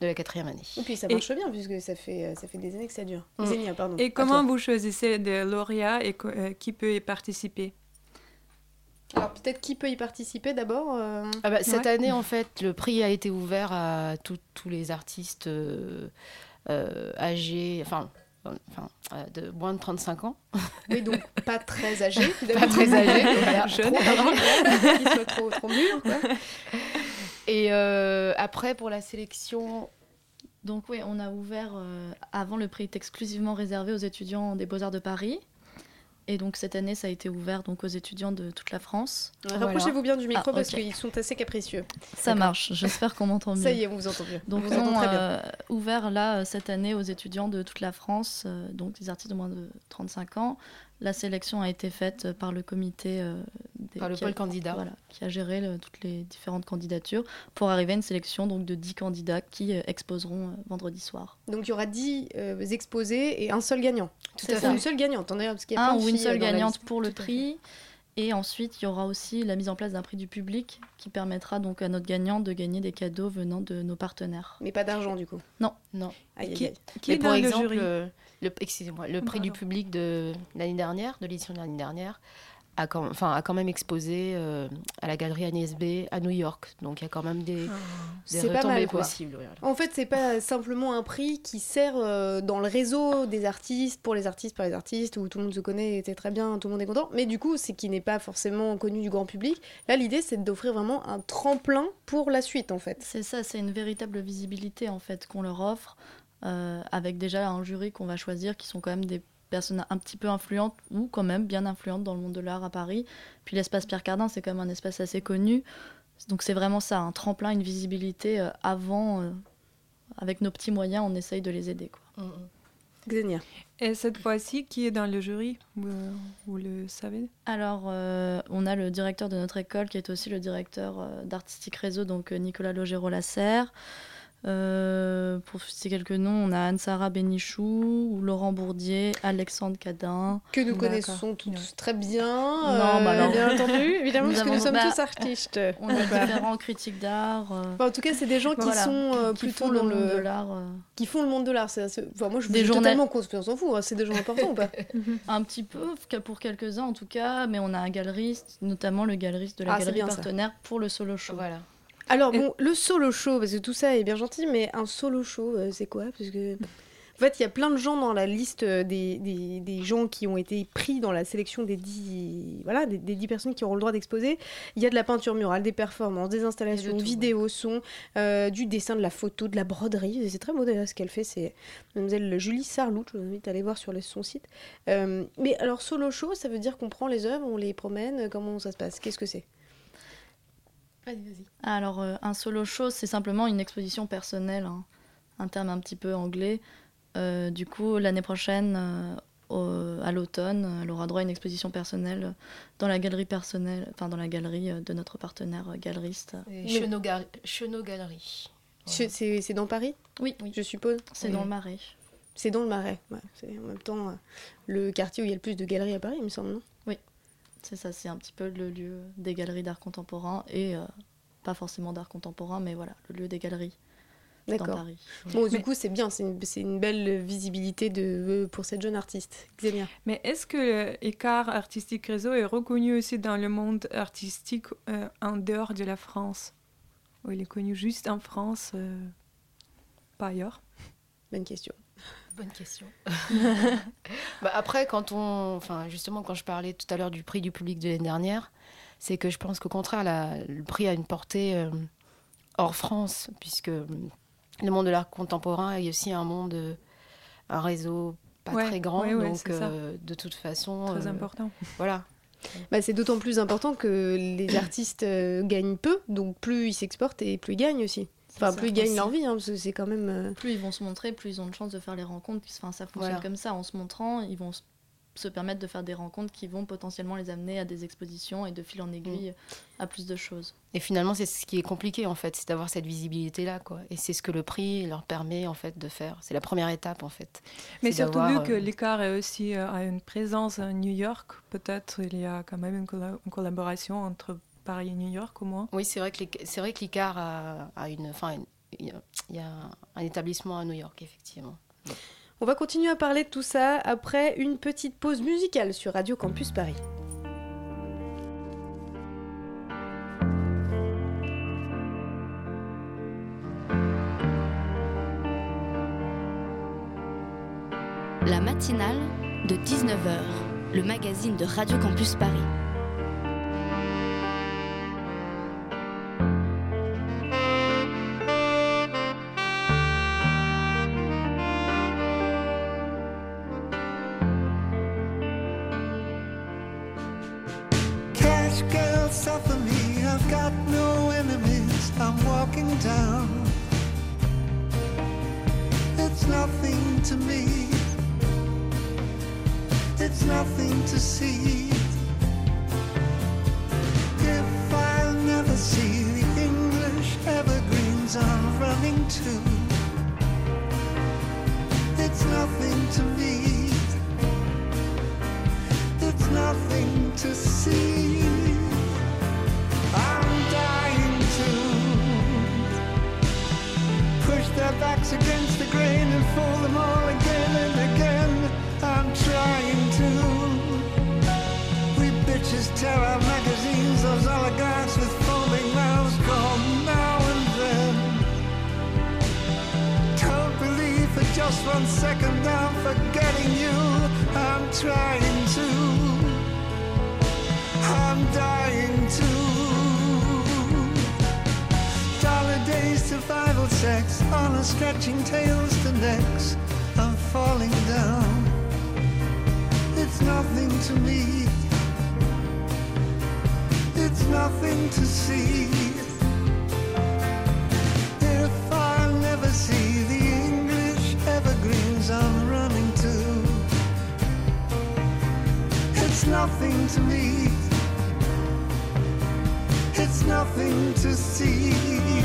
de la quatrième année. Et puis ça Et- marche bien puisque ça fait, ça fait des années que ça dure. Mm. Pardon. Et comment vous choisissez des lauréats et euh, qui peut y participer? Alors peut-être qui peut y participer d'abord euh, Ah bah, cette Ouais. année, en fait, le prix a été ouvert à tout- tous les artistes euh, euh, âgés, enfin, euh, enfin, euh, de moins de 35 ans. Oui, donc pas très âgé. Pas très voilà. Jeune. Âgé, qu'il soit trop, trop mûr, quoi. Et euh, après, pour la sélection, Donc oui, on a ouvert, euh, avant le prix était exclusivement réservé aux étudiants des Beaux-Arts de Paris. Et donc cette année, ça a été ouvert donc aux étudiants de toute la France. Rapprochez-vous bien du micro Ah, parce ok. qu'ils sont assez capricieux. Ça marche, j'espère qu'on m'entend mieux. Ça y est, on vous entend mieux. Donc on vous on très bien. euh, ouvert là cette année aux étudiants de toute la France, euh, donc des artistes de moins de 35 ans. La sélection a été faite euh, par le comité euh, des- Par le qui a- pôle candidat. voilà, qui a géré le- toutes les différentes candidatures pour arriver à une sélection donc de 10 candidats qui euh, exposeront euh, vendredi soir. Donc il y aura 10 euh, exposés et un seul gagnant. Tout à fait. Une seule gagnante, d'ailleurs, parce qu'il y a un ou une seule gagnante pour le prix. Et ensuite, il y aura aussi la mise en place d'un prix du public qui permettra donc à notre gagnant de gagner des cadeaux venant de nos partenaires. Mais pas d'argent du coup. Non. non. Aïe, aïe, Qui, est pour dans exemple, le jury le, excusez-moi, le prix du public de l'année dernière, de l'édition de l'année dernière, a quand, enfin, a quand même exposé euh, à la galerie Agnès B à New York. Donc il y a quand même des, des C'est pas retombées possibles. voilà. En fait, c'est pas simplement un prix qui sert euh, dans le réseau des artistes, pour les artistes, par les artistes, où tout le monde se connaît, c'est très bien, tout le monde est content. Mais du coup, c'est qui n'est pas forcément connu du grand public. Là, l'idée, c'est d'offrir vraiment un tremplin pour la suite, en fait. C'est ça, c'est une véritable visibilité en fait qu'on leur offre, euh, avec déjà un jury qu'on va choisir qui sont quand même des personnes un petit peu influentes ou quand même bien influentes dans le monde de l'art à Paris. Puis l'espace Pierre Cardin, c'est quand même un espace assez connu. Donc c'est vraiment ça, un tremplin, une visibilité euh, avant. euh, avec nos petits moyens, on essaye de les aider. Quoi. Xenia. Et cette fois-ci, qui est dans le jury? Vous, vous le savez? Alors, euh, on a le directeur de notre école qui est aussi le directeur euh, d'Artistique Réseau, donc euh, Nicolas Logero-Lasserre. Euh, pour citer quelques noms, on a Anne-Sara Bénichou, Laurent Bourdier, Alexandre Cadin. Que nous connaissons tous très bien. Non, bah non. Bien entendu, évidemment, Nous parce que nous sommes bah, tous artistes. On a différents critiques d'art. euh, Enfin, en tout cas, c'est des gens qui voilà, sont euh, qui plutôt font le dans monde de le... l'art. euh, qui font le monde de l'art. C'est- c'est- Enfin, moi, je vous Des fais journal- totalement confiance en vous. hein. C'est des gens importants ou pas? Un petit peu, pour quelques-uns en tout cas, mais on a un galeriste, notamment le galeriste de la Ah, galerie bien ça. partenaire pour le solo show. Voilà. Alors bon, le solo show, parce que tout ça est bien gentil, mais un solo show, euh, c'est quoi? Parce que En fait, il y a plein de gens dans la liste euh, des, des, des gens qui ont été pris dans la sélection des 10, voilà, des, des 10 personnes qui auront le droit d'exposer. Il y a de la peinture murale, des performances, des installations, vidéos, son, euh, du dessin, de la photo, de la broderie. C'est très beau d'ailleurs ce qu'elle fait. C'est mademoiselle Julie Sarlout. Je vous invite à aller voir sur le- son site. Euh, mais alors, solo show, ça veut dire qu'on prend les œuvres, on les promène. Comment ça se passe? Qu'est-ce que c'est? Vas-y, vas-y. Alors, euh, un solo show, c'est simplement une exposition personnelle, hein. un terme un petit peu anglais. Euh, du coup, l'année prochaine, euh, au- à l'automne, elle aura droit à une exposition personnelle dans la galerie personnelle, enfin dans la galerie de notre partenaire galeriste. Chenot, Galerie. C'est- C'est c'est dans Paris? Oui, je suppose. c'est Oui. dans le Marais. C'est dans le Marais. ouais. C'est en même temps le quartier où il y a le plus de galeries à Paris, il me semble, non? Oui, c'est ça, c'est un petit peu le lieu des galeries d'art contemporain et euh, pas forcément d'art contemporain, mais voilà, le lieu des galeries dans D'accord. Paris. Bon, du coup, c'est bien, c'est une, c'est une belle visibilité de, euh, pour cette jeune artiste. Xenia. Mais est-ce que l'écart artistique réseau est reconnu aussi dans le monde artistique euh, en dehors de la France? Ou il est connu juste en France, euh, pas ailleurs? Bonne question. Bonne question. Bah, après, quand on, enfin justement, quand je parlais tout à l'heure du prix du public de l'année dernière, c'est que je pense qu'au contraire, la- le prix a une portée euh, hors France, puisque euh, le monde de l'art contemporain est aussi un monde, euh, un réseau pas Ouais, très grand, ouais, ouais, donc euh, de toute façon, Très euh, important. Voilà. Bah, c'est d'autant plus important que les artistes euh, gagnent peu, donc plus ils s'exportent et plus ils gagnent aussi. Enfin, plus ils gagnent leur vie, hein, parce que c'est quand même. euh, Plus ils vont se montrer, plus ils ont de chances de faire les rencontres. Enfin, ça fonctionne Voilà. comme ça. En se montrant, ils vont se permettre de faire des rencontres qui vont potentiellement les amener à des expositions et de fil en aiguille à plus de choses. Et finalement, c'est ce qui est compliqué en fait, c'est d'avoir cette visibilité-là, quoi. Et c'est ce que le prix leur permet en fait de faire. C'est la première étape en fait. Mais surtout vu que euh, l'écart est aussi euh, a une présence à New York, peut-être il y a quand même une, colla- une collaboration entre Paris et New York au moins. Oui, c'est vrai que l'Ic- c'est vrai que l'ICAR a, a une, enfin, une- il y a- il y a un établissement à New York effectivement. On va continuer à parler de tout ça après une petite pause musicale sur Radio Campus Paris. La matinale de 19h, le magazine de Radio Campus Paris. Me. It's nothing to see. If I never see the English evergreens I'm running to, it's nothing to me. It's nothing to see. Their backs against the grain and fold them all again and again. I'm trying to. We bitches tear our magazines, those oligarchs with foaming mouths call now and then. Don't believe for just one second I'm forgetting you. I'm trying to. I'm dying to. Dollar days, survival sex, honor stretching tails to necks. I'm falling down. It's nothing to me. It's nothing to see. If I never see the English evergreens I'm running to, it's nothing to me. It's nothing to see.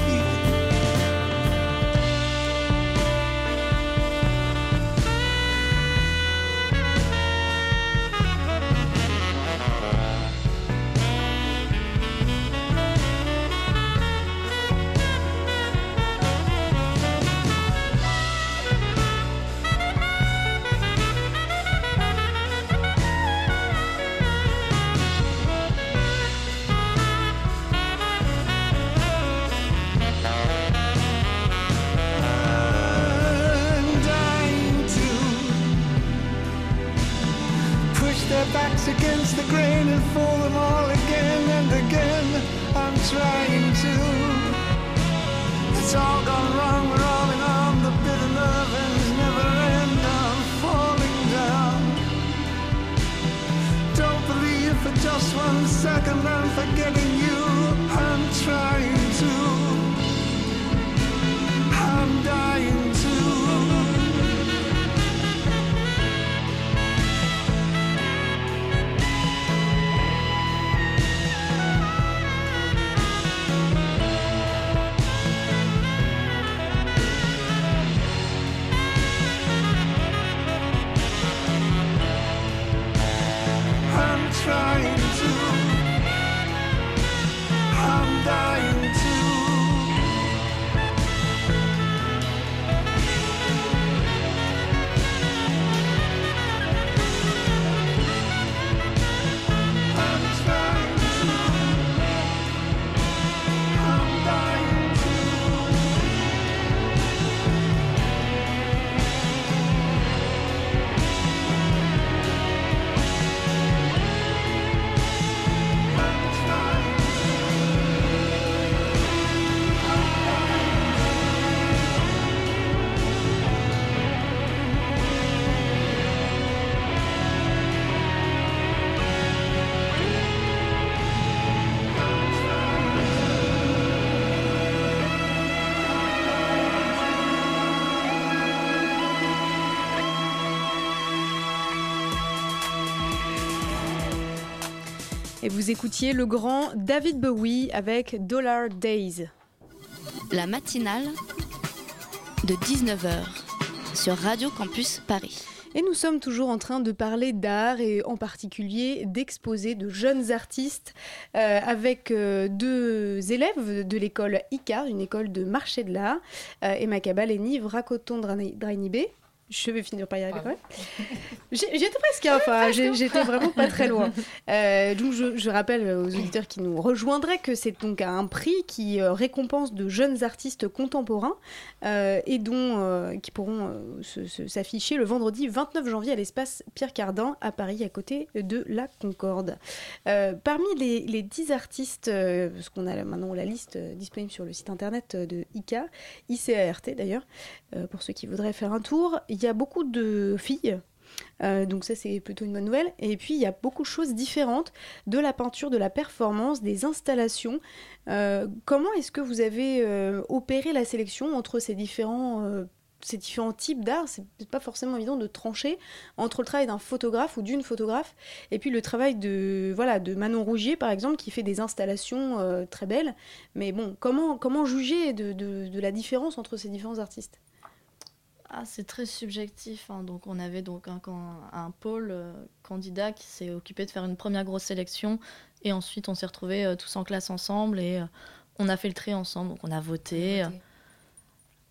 Et vous écoutiez le grand David Bowie avec Dollar Days. La matinale de 19h sur Radio Campus Paris. Et nous sommes toujours en train de parler d'art et en particulier d'exposer de jeunes artistes euh, avec euh, deux élèves de l'école ICAR, une école de marché de l'art, euh, Emma Cabal et Nive Racoton-Drainibé. Je vais finir par y arriver quand même. J'étais presque, hein, enfin, j'ai- j'étais vraiment pas très loin. Euh, donc je, je rappelle aux auditeurs qui nous rejoindraient que c'est donc un prix qui euh, récompense de jeunes artistes contemporains euh, et dont euh, qui pourront s'afficher le vendredi 29 janvier à l'espace Pierre Cardin à Paris à côté de la Concorde. Parmi les, les 10 artistes, parce qu'on a maintenant la liste disponible sur le site internet de ICA, ICART d'ailleurs, pour ceux qui voudraient faire un tour, il y a beaucoup de filles. Euh, donc ça c'est plutôt une bonne nouvelle. Et puis il y a beaucoup de choses différentes, de la peinture, de la performance, des installations. Euh, comment est-ce que vous avez euh, opéré la sélection entre ces différents, ces différents types d'art? C'est pas forcément évident de trancher entre le travail d'un photographe ou d'une photographe et puis le travail de, voilà, de Manon Rougier par exemple qui fait des installations très belles. Mais bon, comment, comment juger de la différence entre ces différents artistes? Ah, c'est très subjectif. hein. Donc, on avait donc un, pôle euh, candidat qui s'est occupé de faire une première grosse sélection. Et ensuite, on s'est retrouvés euh, tous en classe ensemble et euh, on a fait le tri ensemble. Donc, on a voté.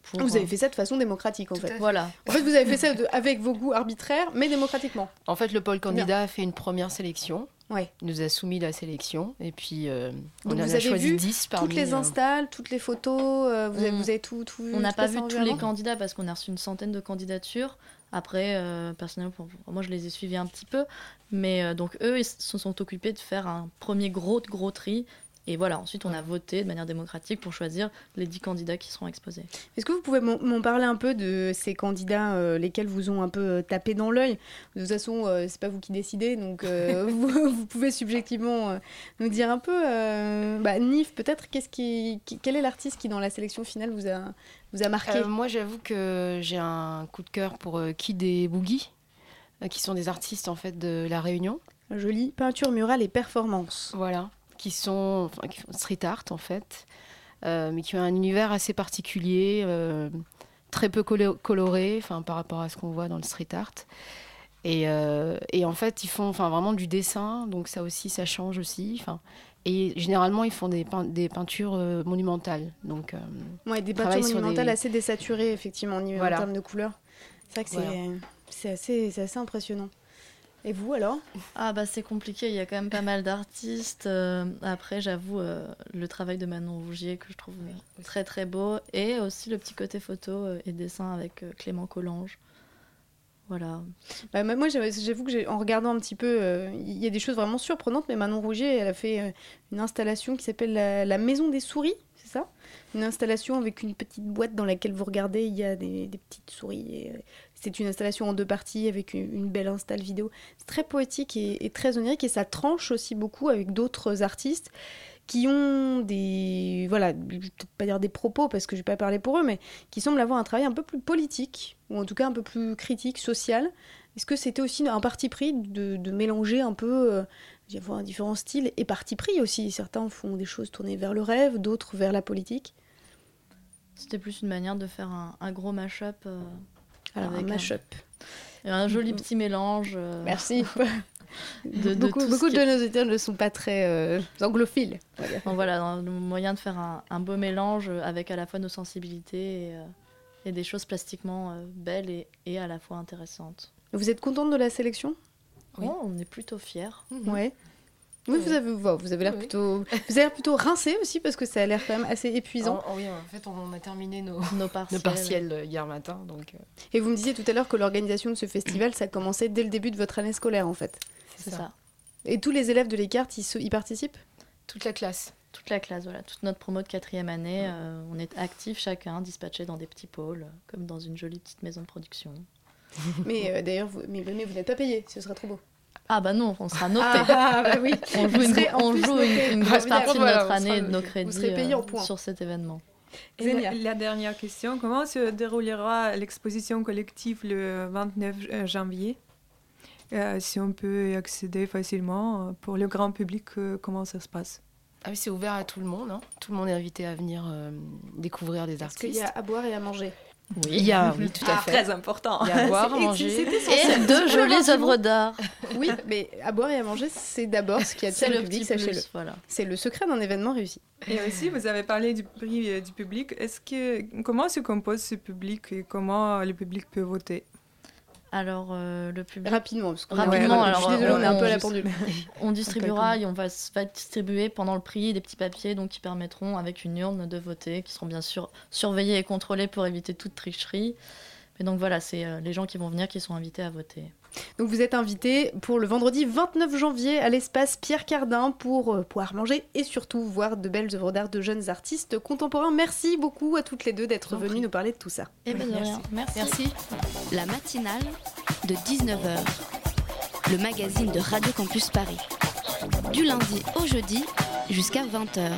pour, Vous avez fait ça de façon démocratique en fait. Voilà. En fait, vous avez fait ça de- avec vos goûts arbitraires, mais démocratiquement. En fait, le pôle candidat a fait une première sélection. Ouais. Il nous a soumis la sélection et puis euh, on Donc en vous a avez choisi vu 10 parmi toutes les euh, installs, toutes les photos, euh, vous, avez, On- vous avez tout, tout On n'a pas vu tous les avant candidats parce qu'on a reçu une centaine de candidatures. Après, euh, personnellement, pour- moi, je les ai suivis un petit peu. Mais euh, donc, eux, ils se sont occupés de faire un premier gros, gros tri. Et voilà, ensuite, on a voté de manière démocratique pour choisir les 10 candidats qui seront exposés. Est-ce que vous pouvez m'en parler un peu de ces candidats, euh, lesquels vous ont un peu euh, tapé dans l'œil? De toute façon, euh, c'est pas vous qui décidez, donc euh, vous, vous pouvez subjectivement euh, nous dire un peu. euh, bah, Nif, peut-être, qu'est-ce qui, qui- quel est l'artiste qui, dans la sélection finale, vous a, vous a marqué? Euh, moi, j'avoue que j'ai un coup de cœur pour euh, Kid et Boogie, euh, qui sont des artistes en fait de la Réunion. Joli, peinture murale et performance. Voilà, qui sont, enfin, qui font street art en fait, euh, mais qui ont un univers assez particulier, euh, très peu colo- coloré, enfin par rapport à ce qu'on voit dans le street art. Et, euh, et en fait, ils font enfin, vraiment du dessin, donc ça aussi, ça change aussi. Enfin, et généralement, ils font des, pein- des peintures monumentales. Donc, Ouais, des peintures monumentales des- assez désaturées, effectivement, en, Voilà. termes de couleurs. C'est vrai que c'est Voilà. assez, c'est assez impressionnant. Et vous, alors? Ah bah c'est compliqué, il y a quand même pas mal d'artistes. Euh, après, j'avoue, euh, le travail de Manon Rougier que je trouve très très beau. Et aussi le petit côté photo euh, et dessin avec Clément Collange. Voilà. Bah, moi, j'avoue que en regardant un petit peu, euh, il y a des choses vraiment surprenantes. Mais Manon Rouget, elle a fait euh, une installation qui s'appelle la, la Maison des souris, c'est ça? Une installation avec une petite boîte dans laquelle vous regardez, il y a des, des petites souris. et, euh, c'est une installation en deux parties avec une, belle install vidéo. C'est très poétique et, très onirique et ça tranche aussi beaucoup avec d'autres artistes qui ont des voilà peut-être pas dire des propos parce que je vais pas parler pour eux mais qui semblent avoir un travail un peu plus politique ou en tout cas un peu plus critique social est-ce que c'était aussi un parti pris de, mélanger un peu euh, avoir différents styles et parti pris aussi? Certains font des choses tournées vers le rêve d'autres vers la politique C'était plus une manière de faire un, un gros mash-up. euh, Alors, un mash-up. Un, un joli petit mélange. euh, merci de, de beaucoup de nos auditeurs ne sont pas très euh, anglophiles dire. Bon, voilà, un moyen de faire un, un beau mélange avec à la fois nos sensibilités et, euh, et des choses plastiquement euh, belles et, et à la fois intéressantes. vous êtes contente de la sélection? Oh, on est plutôt fiers. Ouais. Oui, vous avez, vous avez l'air Oui. plutôt, vous avez l'air plutôt rincé aussi parce que ça a l'air quand même assez épuisant. En- oui, en fait, on a terminé nos, Nos partiels. nos partiels euh, hier matin. Donc, euh, Et vous me disiez tout à l'heure que l'organisation de ce festival, ça commençait dès le début de votre année scolaire en fait. C'est ça. Et tous les élèves de l'écart, ils, ils participent? Toute la classe. Toute la classe, voilà, toute notre promo de quatrième année, euh, on est actifs chacun, dispatchés dans des petits pôles, comme dans une jolie petite maison de production. Mais euh, d'ailleurs, vous, mais, mais vous n'êtes pas payé, ce serait trop beau. Ah bah non, on sera noté. Ah, bah oui. On joue, Vous une, on joue une, une Ah, grosse oui, partie de notre année et de nos crédits serez payé en euh, sur cet événement. Et la, la dernière question, comment se déroulera l'exposition collective le 29 janvier? Euh, Si on peut y accéder facilement euh, pour le grand public, euh, comment ça se passe? Ah oui, c'est ouvert à tout le monde. hein. Tout le monde est invité à venir euh, découvrir des Parce qu'il artistes. y a à boire et à manger. Oui, il y a, oui, tout à Ah, fait. très important. Il y a à boire, à manger. c'était Et deux jolies œuvres d'art. Oui, mais à boire et à manger, c'est d'abord ce qui attire le, le public, sachez-le. voilà. C'est le secret d'un événement réussi. Et aussi, vous avez parlé du prix euh, du public. Est-ce que comment se compose ce public et comment le public peut voter? Alors, euh, le public. Rapidement, parce qu'on on est un peu à la on- pendule. On distribuera et on va, va distribuer pendant le prix des petits papiers donc, qui permettront, avec une urne, de voter, qui seront bien sûr surveillés et contrôlés pour éviter toute tricherie. Mais donc voilà, c'est euh, les gens qui vont venir qui sont invités à voter. Donc vous êtes invité pour le vendredi 29 janvier à l'espace Pierre Cardin pour euh, pouvoir manger et surtout voir de belles œuvres d'art de jeunes artistes contemporains. Merci beaucoup à toutes les deux d'être venues nous parler de tout ça. Et bien de Merci. rien. Merci. Merci. La matinale de 19h. Le magazine de Radio Campus Paris. Du lundi au jeudi jusqu'à 20h.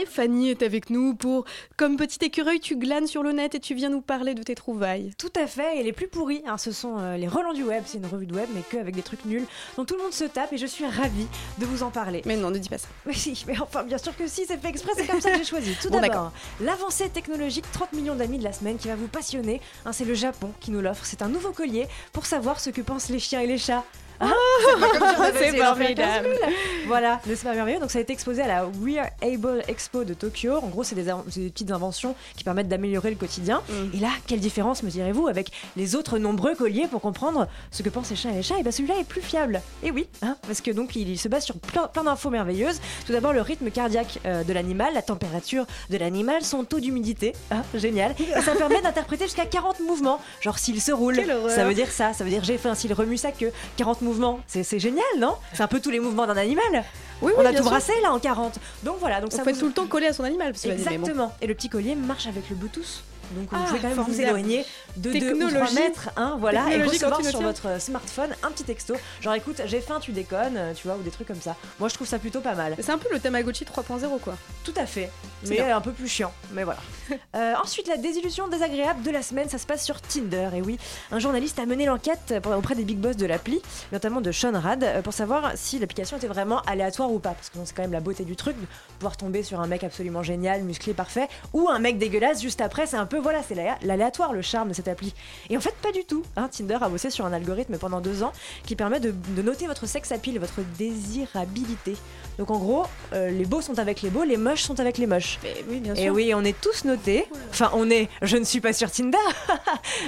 Et Fanny est avec nous pour Comme petit écureuil, tu glanes sur le net et tu viens nous parler de tes trouvailles. Tout à fait, et les plus pourris, hein, ce sont euh, les relents du web, c'est une revue de web, mais que avec des trucs nuls, dont tout le monde se tape, et je suis ravie de vous en parler. Mais non, ne dis pas ça. Mais si, mais enfin, bien sûr que si, c'est fait exprès, c'est comme ça que j'ai choisi. Tout Bon, d'abord, l'avancée technologique 30 millions d'amis de la semaine qui va vous passionner. Hein, c'est le Japon qui nous l'offre. C'est un nouveau collier pour savoir ce que pensent les chiens et les chats. Ah, c'est avait C'est formidable. 15 000. Voilà, n'est-ce pas merveilleux Donc ça a été exposé à la We Are Able Expo de Tokyo. En gros, c'est des, petites inventions qui permettent d'améliorer le quotidien. Mm. Et là, quelle différence, me direz-vous, avec les autres nombreux colliers pour comprendre ce que pensent les chiens et les chats? Et bien celui-là est plus fiable. Et oui, hein, parce que donc il, il se base sur plein, plein d'infos merveilleuses. Tout d'abord, le rythme cardiaque euh, de l'animal, la température de l'animal, son taux d'humidité. Ah, génial. Et ça permet d'interpréter jusqu'à 40 mouvements. Genre s'il se roule, ça veut dire ça. Ça veut dire j'ai faim. S'il remue sa queue, 40 mouvements. C'est c'est génial, non? C'est un peu tous les mouvements d'un animal. Oui, On oui, a tout sûr. brassé là en 40. Donc voilà, donc On ça fait vous- tout le temps coller à son animal. parce bon. Exactement. Et le petit collier marche avec le Bluetooth. Donc vous Ah, pouvez quand même vous éloigner de 2 ou 3 Technologie. mètres, hein, voilà, et recevoir sur votre smartphone un petit texto. Genre écoute, j'ai faim, tu déconnes, tu vois, ou des trucs comme ça. Moi je trouve ça plutôt pas mal. C'est un peu le Tamagotchi 3.0 quoi. Tout à fait, C'est mais bien. un peu plus chiant, mais voilà. Euh, ensuite, la désillusion désagréable de la semaine, ça se passe sur Tinder. Et oui, un journaliste a mené l'enquête auprès des big boss de l'appli, notamment de Sean Rad, euh, pour savoir si l'application était vraiment aléatoire ou pas. Parce que c'est quand même la beauté du truc, de pouvoir tomber sur un mec absolument génial, musclé, parfait, ou un mec dégueulasse juste après. C'est un peu, voilà, c'est l'alé- l'aléatoire, le charme de cette appli. Et en fait, pas du tout. hein. Tinder a bossé sur un algorithme pendant deux ans qui permet de, de noter votre sex appeal, votre désirabilité. Donc en gros, euh, les beaux sont avec les beaux, les moches sont avec les moches. oui, bien Et oui, on est tous notés. Enfin, on est. Je ne suis pas sur Tinder.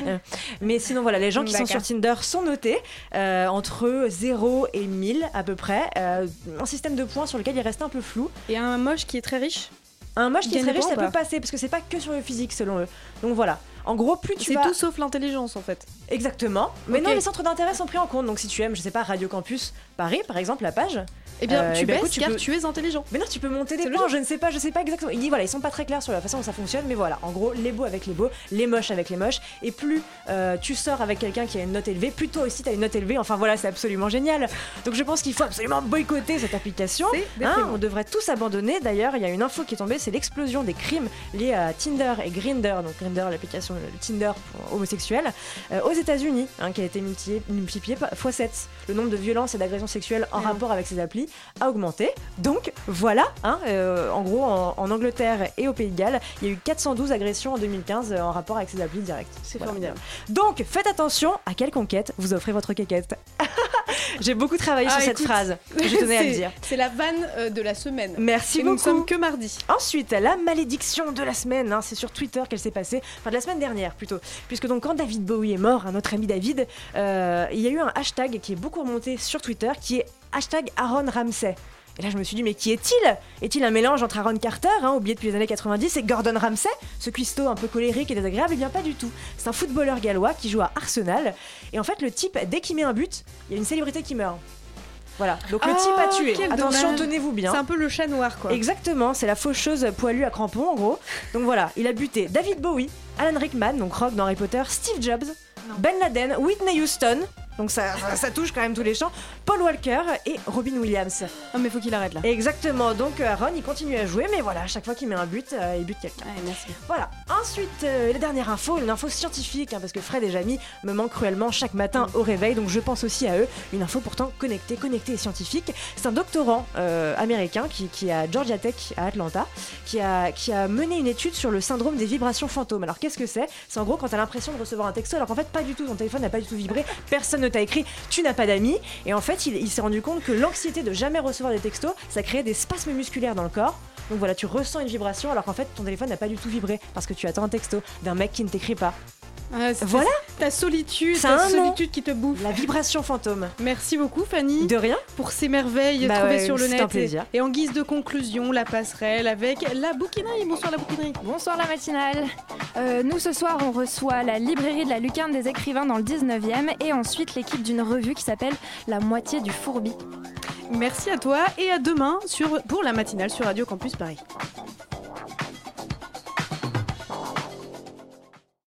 Euh, Mais sinon, voilà, les gens qui sont sur. Tinder sont notés euh, entre 0 et 1000 à peu près. Euh, un système de points sur lequel il reste un peu flou. Et un moche qui est très riche? Un moche qui est très riche, ça peut pas passer parce que c'est pas que sur le physique selon eux. Donc voilà. En gros, plus tu C'est vas. tout sauf l'intelligence en fait. Exactement. Mais non, les centres d'intérêt sont pris en compte. Donc si tu aimes, je sais pas, Radio Campus Paris, par exemple, la page. Eh bien, euh, tu eh ben, baisses écoute, tu car peux- tu es intelligent. Mais non, tu peux monter des points, je ne sais pas, je sais pas exactement. Il dit voilà, ils sont pas très clairs sur la façon dont ça fonctionne, mais voilà, en gros, les beaux avec les beaux, les moches avec les moches, et plus euh, tu sors avec quelqu'un qui a une note élevée, plus toi aussi tu as une note élevée, enfin voilà, c'est absolument génial. Donc je pense qu'il faut absolument boycotter cette application. Hein, on devrait tous abandonner. D'ailleurs, il y a une info qui est tombée, c'est l'explosion des crimes liés à Tinder et Grinder, donc Grinder, l'application Tinder pour homosexuels, euh, aux États-Unis, hein, qui a été multiplié, multiplié par x 7. Le nombre de violences et d'agressions sexuelles en Ah. rapport avec ces applis a augmenté. Donc voilà, hein, euh, en gros, en, en Angleterre et au Pays de Galles, il y a eu 412 agressions en 2015 euh, en rapport avec ces applis directes. C'est formidable. Donc faites attention à quelle conquête vous offrez votre quéquette. J'ai beaucoup travaillé Ah, sur cette phrase, je tenais à le dire. C'est la vanne euh, de la semaine. Merci Et beaucoup. nous ne sommes que mardi. Ensuite, la malédiction de la semaine, hein, c'est sur Twitter qu'elle s'est passée, enfin de la semaine dernière plutôt, puisque donc quand David Bowie est mort, hein, notre ami David, euh, il y a eu un hashtag qui est beaucoup remonté sur Twitter, qui est hashtag Aaron Ramsey. Et là, je me suis dit, mais qui est-il? Est-il un mélange entre Aaron Carter, hein, oublié depuis les années 90, et Gordon Ramsay, ce cuistot un peu colérique et désagréable Eh bien, pas du tout. C'est un footballeur gallois qui joue à Arsenal. Et en fait, le type, dès qu'il met un but, il y a une célébrité qui meurt. Voilà, donc le type a tué. quel Attention, tenez-vous bien. C'est un peu le chat noir quoi. Exactement, c'est la faucheuse poilue à crampons en gros. Donc voilà, il a buté David Bowie, Alan Rickman, donc Rock dans Harry Potter, Steve Jobs, Ben Laden, Whitney Houston, donc ça, ça, ça touche quand même tous les champs, Paul Walker et Robin Williams. Ah mais faut qu'il arrête là. Exactement, donc euh, Aaron il continue à jouer, mais voilà, à chaque fois qu'il met un but, euh, il bute quelqu'un. merci. Voilà, ensuite euh, la dernière info, une info scientifique, hein, parce que Fred et Jamie me manquent cruellement chaque matin au réveil, donc je pense aussi à eux. Une info pourtant connectée, connectée et scientifique. C'est un doctorant euh, américain qui, qui est à Georgia Tech à Atlanta, qui a, qui a mené une étude sur le syndrome des vibrations fantômes. Alors qu'est-ce que c'est? C'est en gros quand tu as l'impression de recevoir un texto, alors qu'en fait pas du tout, ton téléphone n'a pas du tout vibré, personne ne t'a écrit, tu n'as pas d'amis, et en fait il, il s'est rendu compte que l'anxiété de jamais recevoir des textos, ça créait des spasmes musculaires dans le corps. Donc voilà, tu ressens une vibration alors qu'en fait ton téléphone n'a pas du tout vibré parce que tu attends un texto d'un mec qui ne t'écrit pas. Ah, Voilà. Ta solitude, Ça ta nom. solitude qui te bouffe. La vibration fantôme. Merci beaucoup Fanny. De rien. Pour ces merveilles Bah trouvées ouais, sur le c'est net. un plaisir. Et en guise de conclusion, la passerelle avec la bouquinerie. Bonsoir la bouquinerie. Bonsoir la matinale. Euh, nous ce soir on reçoit la librairie de la Lucarne des écrivains dans le 19e et ensuite l'équipe d'une revue qui s'appelle La moitié du fourbi. Merci à toi et à demain sur, pour la matinale sur Radio Campus Paris.